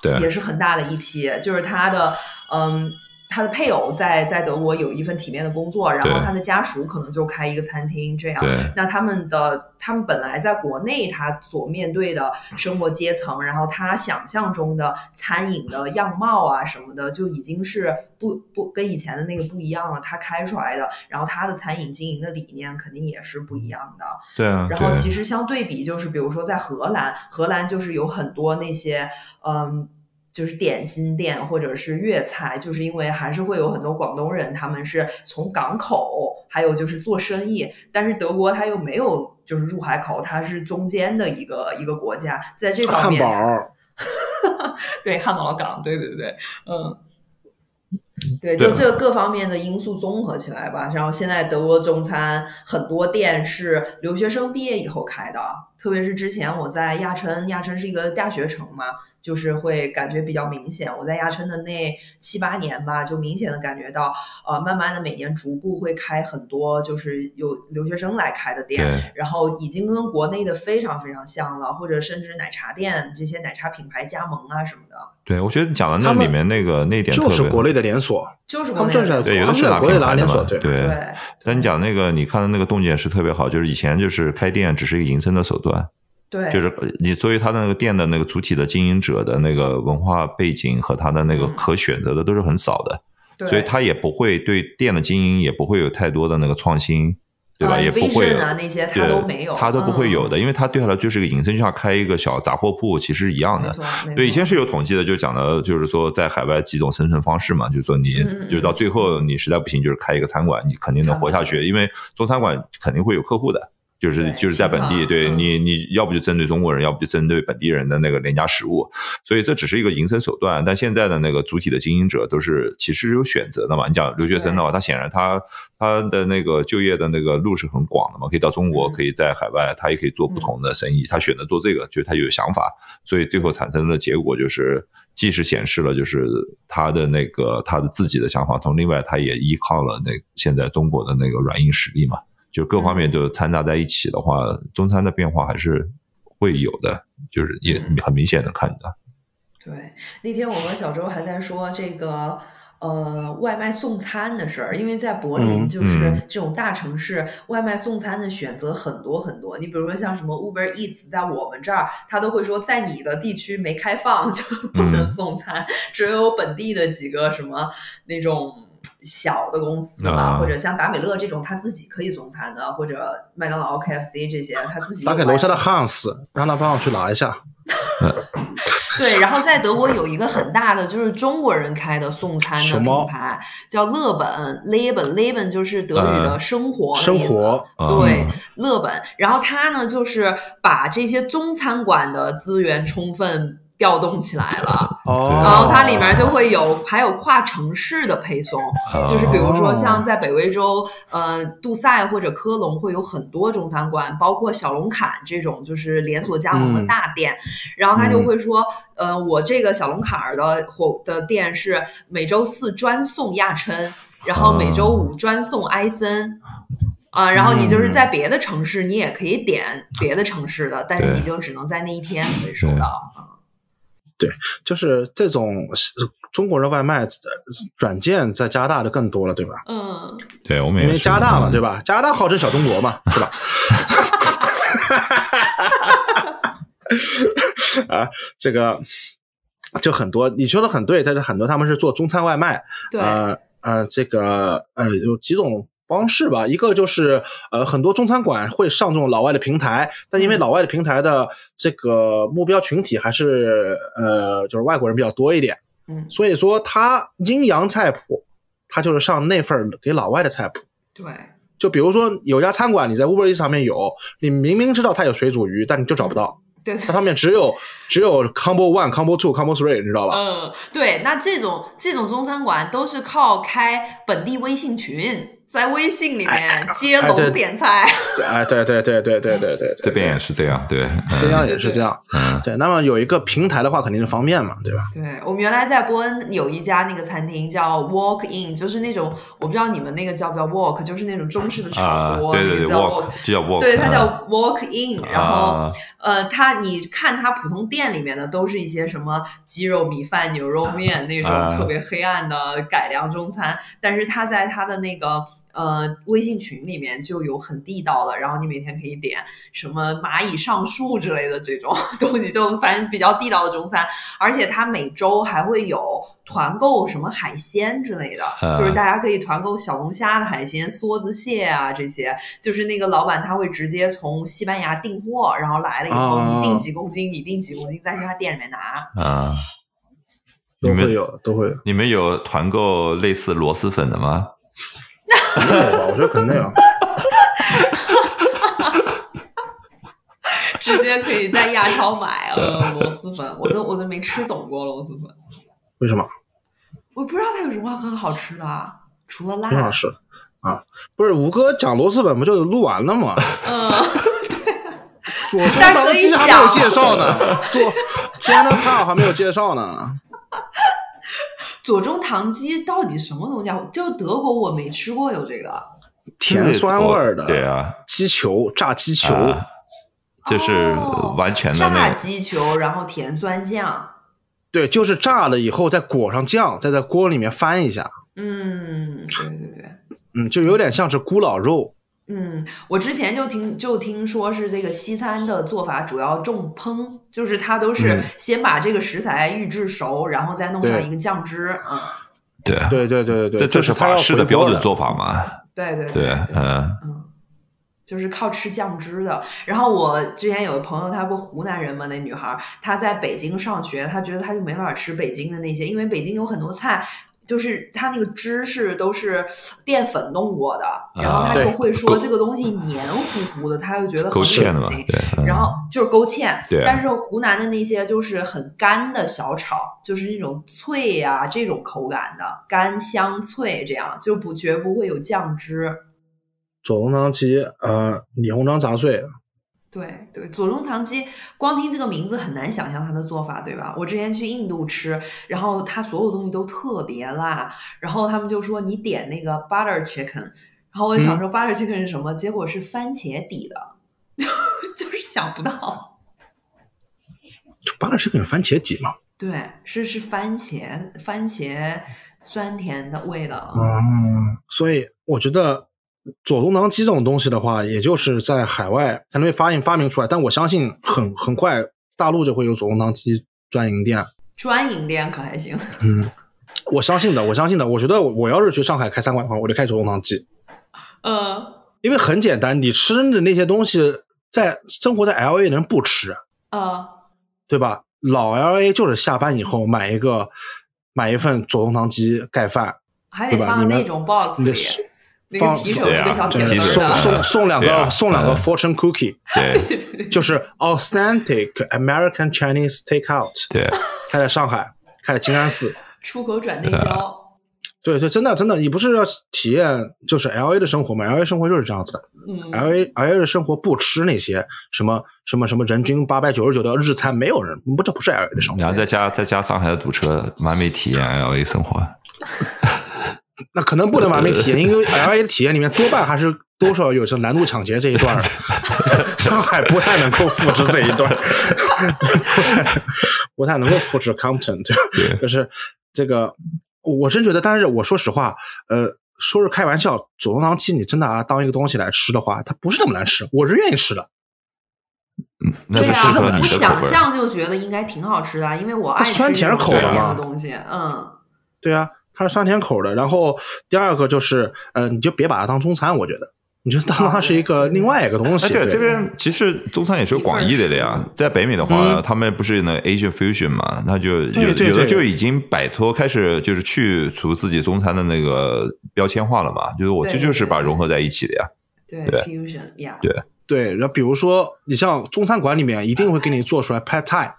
对也是很大的一批，就是他的嗯。他的配偶在在德国有一份体面的工作，然后他的家属可能就开一个餐厅这样。那他们的他们本来在国内他所面对的生活阶层，然后他想象中的餐饮的样貌啊什么的，就已经是不不跟以前的那个不一样了。他开出来的，然后他的餐饮经营的理念肯定也是不一样的。对啊，对然后其实相对比，就是比如说在荷兰，荷兰就是有很多那些嗯。就是点心店或者是粤菜，就是因为还是会有很多广东人，他们是从港口，还有就是做生意，但是德国它又没有就是入海口，它是中间的一个一个国家，在这方面汉面，堡，对汉堡港，对对对，嗯，对就这各方面的因素综合起来吧。然后现在德国中餐很多店是留学生毕业以后开的，特别是之前我在亚琛，亚琛是一个大学城嘛，就是会感觉比较明显。我在亚琛的那七八年吧，就明显的感觉到，呃，慢慢的每年逐步会开很多，就是有留学生来开的店，然后已经跟国内的非常非常像了，或者甚至奶茶店这些奶茶品牌加盟啊什么的，对，我觉得你讲的那里面那个那点特别就是国内的连锁，就是国内的对，有他们的是拿国内拿品牌的嘛，连锁对对。对但你讲那个，你看的那个洞见是特别好，就是以前就是开店只是一个营生的手段，对，就是你作为他的那个店的那个主体的经营者的那个文化背景和他的那个嗯。可选择的都是很少的，对所以他也不会对店的经营也不会有太多的那个创新，对吧？啊也不会有啊那些他对都没有他都不会有的，嗯因为他对他来就是个隐身，就像开一个小杂货铺，其实一样的对，以前是有统计的，就讲的就是说在海外几种生存方式嘛，就是说你就是到最后你实在不行，就是开一个餐馆，你肯定能活下去，因为做餐馆肯定会有客户的。就是就是在本地，对你你要不就针对中国人，要不就针对本地人的那个廉价食物，所以这只是一个营生手段。但现在的那个主体的经营者都是其实是有选择的嘛。你讲留学生的话，他显然他他的那个就业的那个路是很广的嘛，可以到中国，嗯可以在海外，他也可以做不同的生意。他选择做这个，就是他有想法，所以最后产生的结果就是，既是显示了就是他的那个他的自己的想法，同另外他也依靠了那现在中国的那个软硬实力嘛。就各方面都掺杂在一起的话，中餐的变化还是会有的，就是也嗯很明显的看到。对，那天我和小周还在说这个。呃，外卖送餐的事儿，因为在柏林嗯就是嗯这种大城市，外卖送餐的选择很多很多。你比如说像什么 Uber Eats，在我们这儿，他都会说在你的地区没开放就不能嗯送餐，只有本地的几个什么那种小的公司嘛，啊。或者像达美乐这种他自己可以送餐的，或者麦当劳、KFC 这些他自己打给楼下的 Hans，让他帮我去拿一下。对，然后在德国有一个很大的就是中国人开的送餐的品牌，叫乐本 Leben，Leben 就是德语的嗯。生活的生活对嗯，乐本。然后他呢，就是把这些中餐馆的资源充分调动起来了。哦，然后它里面就会有还有跨城市的配送，就是比如说像在北威州，呃，杜塞或者科隆会有很多中餐馆，包括小龙坎这种就是连锁加盟的大店。然后他就会说，呃，我这个小龙坎儿的火的店是每周四专送亚琛，然后每周五专送埃森。啊，然后你就是在别的城市，你也可以点别的城市的，但是你就只能在那一天可以收到啊。就是这种呃中国人外卖呃软件在加拿大的更多了，对吧？嗯，对我们也因为加拿大嘛，嗯对吧？加拿大号称小中国嘛，对吧？啊，这个就很多，你说的很对，但是很多他们是做中餐外卖，对，呃呃，这个呃有几种方式吧，一个就是呃很多中餐馆会上这种老外的平台，但因为嗯老外的平台的这个目标群体还是呃就是外国人比较多一点，嗯，所以说他阴阳菜谱，他就是上那份给老外的菜谱。对，就比如说有家餐馆，你在 Uber Eats 上面有，你明明知道它有水煮鱼，但你就找不到，对，它上面只有只有 Combo One、Combo Two、Combo Three，你知道吧？嗯，对，那这种这种中餐馆都是靠开本地微信群，在微信里面接龙点菜。哎对对对对对对对这边也是这样对。这样也是这样。对那么有一个平台的话肯定是方便嘛对吧？对我们原来在波恩有一家那个餐厅叫 walk in 就是那种我不知道你们那个叫不叫 walk 就是那种中式的炒锅对叫 walk 对它叫 walk in 然后呃它你看它普通店里面的都是一些什么鸡肉米饭牛肉面那种特别黑暗的改良中餐但是它在它的那个呃，微信群里面就有很地道的，然后你每天可以点什么蚂蚁上树之类的这种 东西，就反正比较地道的中餐。而且它每周还会有团购什么海鲜之类的，啊就是大家可以团购小龙虾的海鲜、梭子蟹啊这些。就是那个老板他会直接从西班牙订货，然后来了以后哦你订几公斤，你订几公斤，再去他店里面拿。啊，你们都会有，都会有。你们有团购类似螺蛳粉的吗？肯定有吧？我觉得肯定有。直接可以在亚超买呃螺蛳粉，我都我都没吃懂过螺蛳粉，为什么？我不知道它有什么很好吃的啊，除了辣。很好吃啊！不是吴哥讲螺蛳粉不就录完了吗？嗯，左宗但可以棠鸡还没有讲介绍呢，左 Jenna Cao 还没有介绍呢。左宗棠鸡到底什么东西啊？就德国我没吃过有这个。甜酸味儿的，对啊，鸡球炸鸡球，啊就是哦完全的炸那个鸡球，然后甜酸酱。对，就是炸了以后再裹上酱，再在锅里面翻一下，嗯，对对对。嗯，就有点像是咕老肉。嗯，我之前就听就听说是这个西餐的做法主要重烹，就是它都是嗯先把这个食材预制熟，然后再弄上一个酱汁。啊，对啊，对对对对对，这这是法式的标准做法嘛？对对对，嗯嗯，就是靠吃酱汁的。然后我之前有个朋友，她不湖南人嘛，那女孩儿她在北京上学，她觉得她就没办法吃北京的那些，因为北京有很多菜。就是它那个汁是都是淀粉弄过的，然后他就会说这个东西黏糊糊的，他就觉得很恶勾芡嘛心。，然后就是勾芡，但是湖南的那些就是很干的小炒，就是那种脆呀、这种口感的干香脆，这样就不绝不会有酱汁。左宗棠鸡，呃，李鸿章杂碎，对对，左宗棠鸡，光听这个名字很难想象它的做法，对吧？我之前去印度吃，然后它所有东西都特别辣，然后他们就说你点那个 butter chicken，然后我就想说 butter chicken 是什么，结果是番茄底的，就是想不到。巴勒是个番茄底吗？对，是是番茄，番茄酸甜的味道。嗯，所以我觉得左宗棠鸡这种东西的话，也就是在海外才能被发明发明出来，但我相信很很快大陆就会有左宗棠鸡专营店。专营店可还行？嗯，我相信的，我相信的。我觉得我要是去上海开餐馆的话，我就开左宗棠鸡，嗯因为很简单，你吃的那些东西，在生活在 L A 的人不吃，嗯，对吧？老 L A 就是下班以后买一个买一份左宗棠鸡盖饭，还得对吧你那种 box 那个放提手对啊是个小铁丝，送送送两个送两个嗯 fortune cookie，对 对对对，就是 authentic American Chinese takeout，对，开在上海，开在静安寺。出口转内销，对对，真的真的，你不是要体验就是 L A 的生活吗？L A 生活就是这样子的。嗯，L A L A 的生活不吃那些什么什么什么人均八百九十九的日餐，没有人不，这不是 L A 的生活。然后再加再加上海的堵车，完美体验 L A 生活。那可能不能完美体验，因为 L A 的体验里面多半还是多少有些难度抢劫这一段儿，上海不太能够复制这一段儿，不太不太能够复制 Compton，对，就是这个，我真觉得，但是我说实话，呃。说是开玩笑，左宗棠鸡你真的啊当一个东西来吃的话，它不是那么难吃，我是愿意吃的。那对啊，是适合你我的口味儿。想象就觉得应该挺好吃的啊，因为我爱吃酸甜口的东西，嗯，对啊，它是酸甜口的。然后第二个就是，呃，你就别把它当中餐，我觉得，你就当它是一个另外一个东哎，西。对，这边其实中餐也是有广义的了呀。在北美的话，嗯他们不是那 Asian fusion 嘛，那就有对对对有的就已经摆脱，开始就是去除自己中餐的那个标签化了嘛。就是我这就是把融合在一起的呀。对对，fusion 呀，对对，然后比如说你像中餐馆里面一定会给你做出来 pad thai，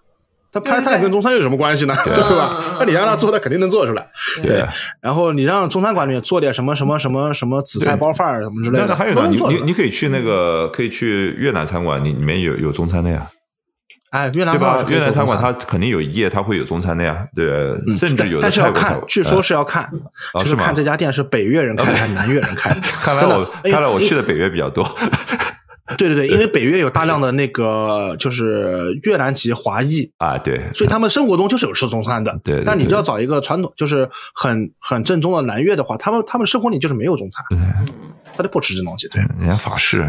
但对 pad 对 thai 跟中餐有什么关系呢？对 对吧嗯？那你让他做，他肯定能做出来。对，然后你让中餐馆里面做点什么什么什么什么紫菜包饭儿什么之类的，那那还有呢，你你你可以去那个可以去越南餐馆，你里面有有中餐的呀，哎，越南对吧？越南餐馆它肯定有一页，它会有中餐的呀，对，嗯甚至有的但是要看，据说是要看，就是看这家店是北越人开还是南越人开。看来我哎看来我去的北越比较多。对对对，因为北越有大量的那个就是越南籍华裔，啊，对，所以他们生活中就是有吃中餐的。对对但你就要找一个传统，就是很很正宗的南越的话，他们他们生活里就是没有中餐，他就不吃这东西。对，人家法式，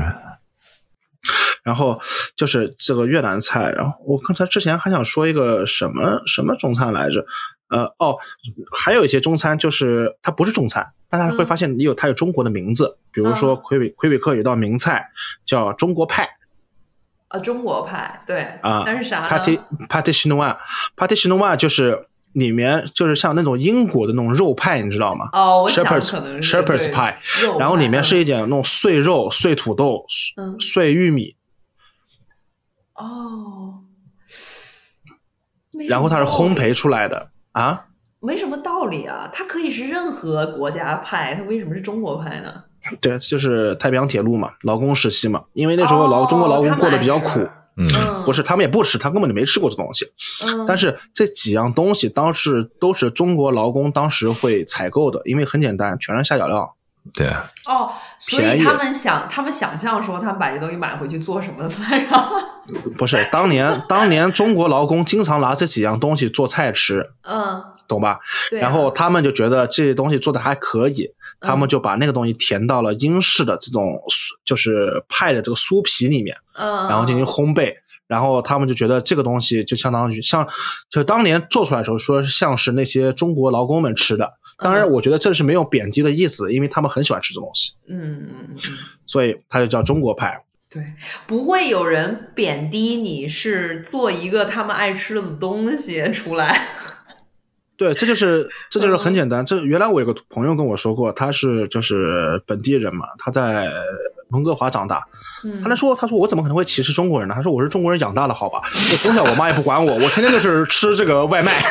然后就是这个越南菜，然后我刚才之前还想说一个什么什么中餐来着，呃哦，还有一些中餐就是它不是中餐，但它会发现你有它有中国的名字，比如说嗯魁北魁北克有道名菜叫中国派。啊，中国派，对，啊，那是啥呢？？Pati Pati Chinois，Pati Chinois 就是里面就是像那种英国的那种肉派，你知道吗？哦，我想可能是 Shepherd's 对 pie，然后里面是一点那种碎肉、碎土豆、嗯碎玉米，哦，然后它是烘焙出来的啊。没什么道理啊，它可以是任何国家派，它为什么是中国派呢？对，就是太平洋铁路嘛，劳工时期嘛，因为那时候劳、哦中国劳工过得比较苦，嗯，嗯，不是他们也不吃，他根本就没吃过这东西。嗯，但是这几样东西当时都是中国劳工当时会采购的，因为很简单，全是下脚料。对，哦，所以他们想，他们想象说他们把这东西买回去做什么饭，然后。不是当年当年中国劳工经常拿这几样东西做菜吃，嗯，懂吧？对啊、然后他们就觉得这些东西做的还可以，他嗯们就把那个东西填到了英式的这种酥就是派的这个酥皮里面，嗯，然后进行烘焙。然后他们就觉得这个东西就相当于像，就当年做出来的时候说像是那些中国劳工们吃的。当然，嗯我觉得这是没有贬低的意思，因为他们很喜欢吃这东西，嗯嗯嗯，所以它就叫中国派。对，不会有人贬低你是做一个他们爱吃的东西出来，对，这就是这就是很简单。这原来我有个朋友跟我说过，他是就是本地人嘛，他在温哥华长大。嗯他来说，他说我怎么可能会歧视中国人呢？他说我是中国人养大的，好吧？我从小我妈也不管我，我天天就是吃这个外卖。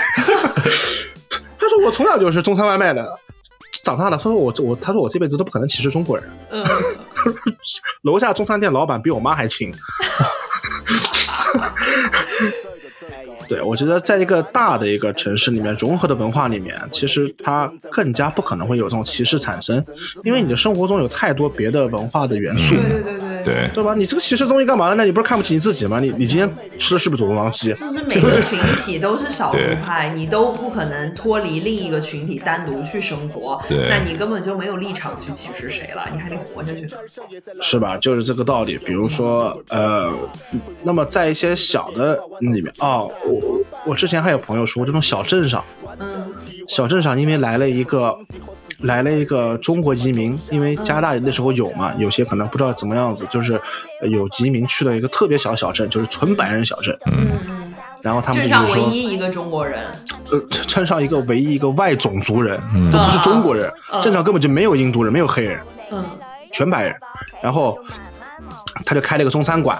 我从小就是中餐外卖的，长大的。他说我我他说我这辈子都不可能歧视中国人。嗯，楼下中餐店老板比我妈还亲。对，我觉得在一个大的一个城市里面，融合的文化里面，其实它更加不可能会有这种歧视产生，因为你的生活中有太多别的文化的元素，对对对对对，对吧？你这个歧视东西干嘛呢？那你不是看不起你自己吗？你你今天吃的是不是左宗棠鸡？就是每个群体都是少数派，你都不可能脱离另一个群体单独去生活，对那你根本就没有立场去歧视谁了，你还得活下去。是吧？就是这个道理。比如说，呃，那么在一些小的里面，哦，我我之前还有朋友说，这种小镇上，嗯小镇上因为来了一个来了一个中国移民，因为加拿大那时候有嘛，有些可能不知道怎么样子，就是呃有移民去了一个特别小的小镇，就是纯白人小镇。嗯。嗯。然后他们镇上唯就是说，一一个中国人，呃，镇上一个唯一一个外种族人，嗯。都不是中国人，嗯。镇上根本就没有印度人，没有黑人，嗯。全白人。然后他就开了一个中餐馆，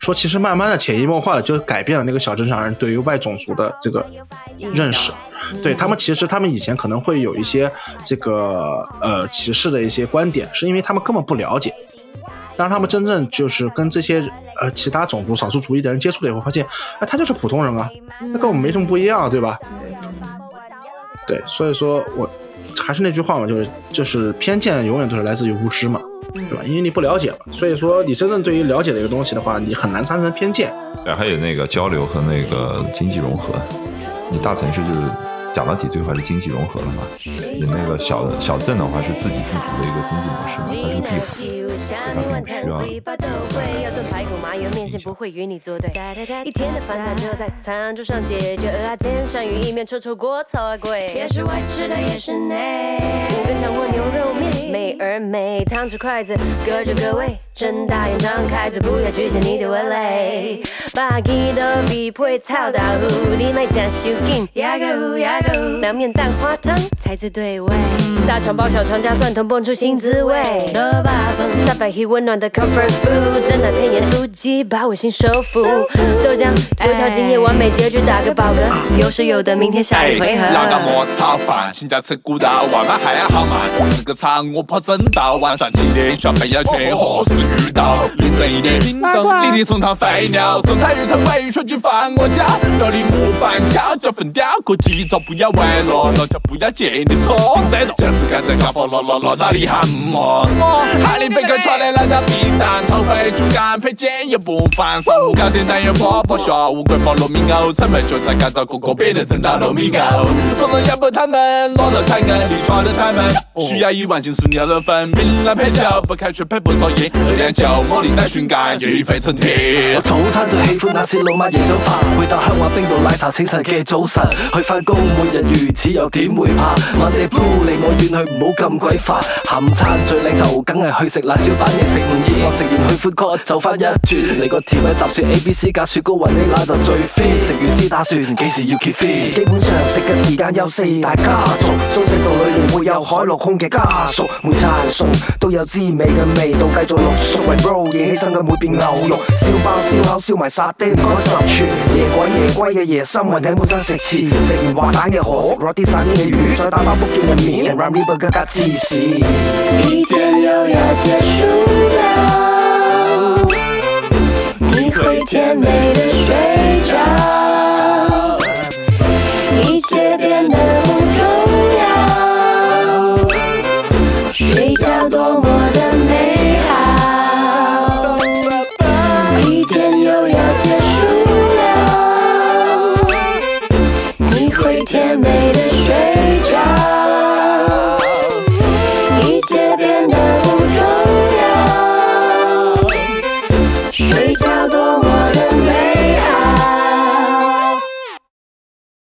说其实慢慢的潜移默化的就改变了那个小镇上人对于外种族的这个认识。对他们，其实他们以前可能会有一些这个呃歧视的一些观点，是因为他们根本不了解。当他们真正就是跟这些呃其他种族少数族裔的人接触了以后，发现，哎，他就是普通人啊，那跟我们没什么不一样，对吧？对，所以说我还是那句话嘛，就是就是偏见永远都是来自于无知嘛，对吧？因为你不了解嘛，所以说你真正对于了解的一个东西的话，你很难产生偏见。对，还有那个交流和那个经济融合。你大城市就是讲到底最后还是经济融合了嘛。你那个小小镇的话是自给自足的一个经济模式嘛，它是个闭环，它并不需要。要炖排骨麻油面线不会与你作对，一天的饭摊就在餐桌上解决，鹅啊煎鳝鱼意面臭臭锅炒啊贵，也是外吃的也是内，五根肠或牛肉面，美美，汤匙筷子隔着各位，睁大眼张开嘴，不要局限你的味蕾，把吉的比配炒豆腐，你买加手紧，压个糊压个糊，凉面蛋花汤才最对味，大肠包小肠加蒜头蹦出新滋味，多巴风三百亿温暖的 comfort food，真的偏盐酥鸡把我心收服，豆浆油条今夜完美结局打个饱嗝，有是有的明天下一回合。那个馍炒饭，现在吃古道，外卖还好慢。这个场我跑整到晚上七点，小朋友去何时遇到？凌晨一点，叮咚，滴滴送汤飞鸟，送菜鱼成为全局放我家。料理木板敲脚粉雕，过几招不要玩了，老家不要借你说这种。下次看这个佛罗罗罗大的汉馍，哈利贝克穿的那条皮蛋，头盔猪肝配煎也不烦。上午搞点蛋油泡泡，下午桂花糯米藕，成本就在干燥锅锅，别人等到糯米糕。送人要不他们，落到才能离穿的他们，需要一万斤是牛肉粉，明来配酒，不开水配不收烟，热量酒，我的奶熏干，一沸成铁我。早餐最喜欢那次老妈夜早飯，回到香華冰島奶茶清晨嘅早晨，去翻工每日如此又点会怕？問你 blue 離我遠去，唔好咁鬼烦。下午餐最靓就梗系去食辣椒板嘢食唔厭，我食完去 food court 走翻一转，嚟个甜嘅雜薯 A B C 加雪糕云呢拿就最 fit，食完先打算几时要 keep fit。基本上食嘅时间有四大家族，中式道里面会有海陆空嘅家属，每餐餸都有滋味嘅味道，繼續錄熟為 bro 嘢起身嘅每片牛肉，燒包燒烤燒埋沙爹唔該十串，夜鬼夜龜嘅夜深雲頂本身食翅，食完滑蛋嘅河，食落啲散嘅魚，再打包福建嘅麵，ram river 加加芝士。一天又要结束了，你会甜美的睡着，一切变得睡觉多么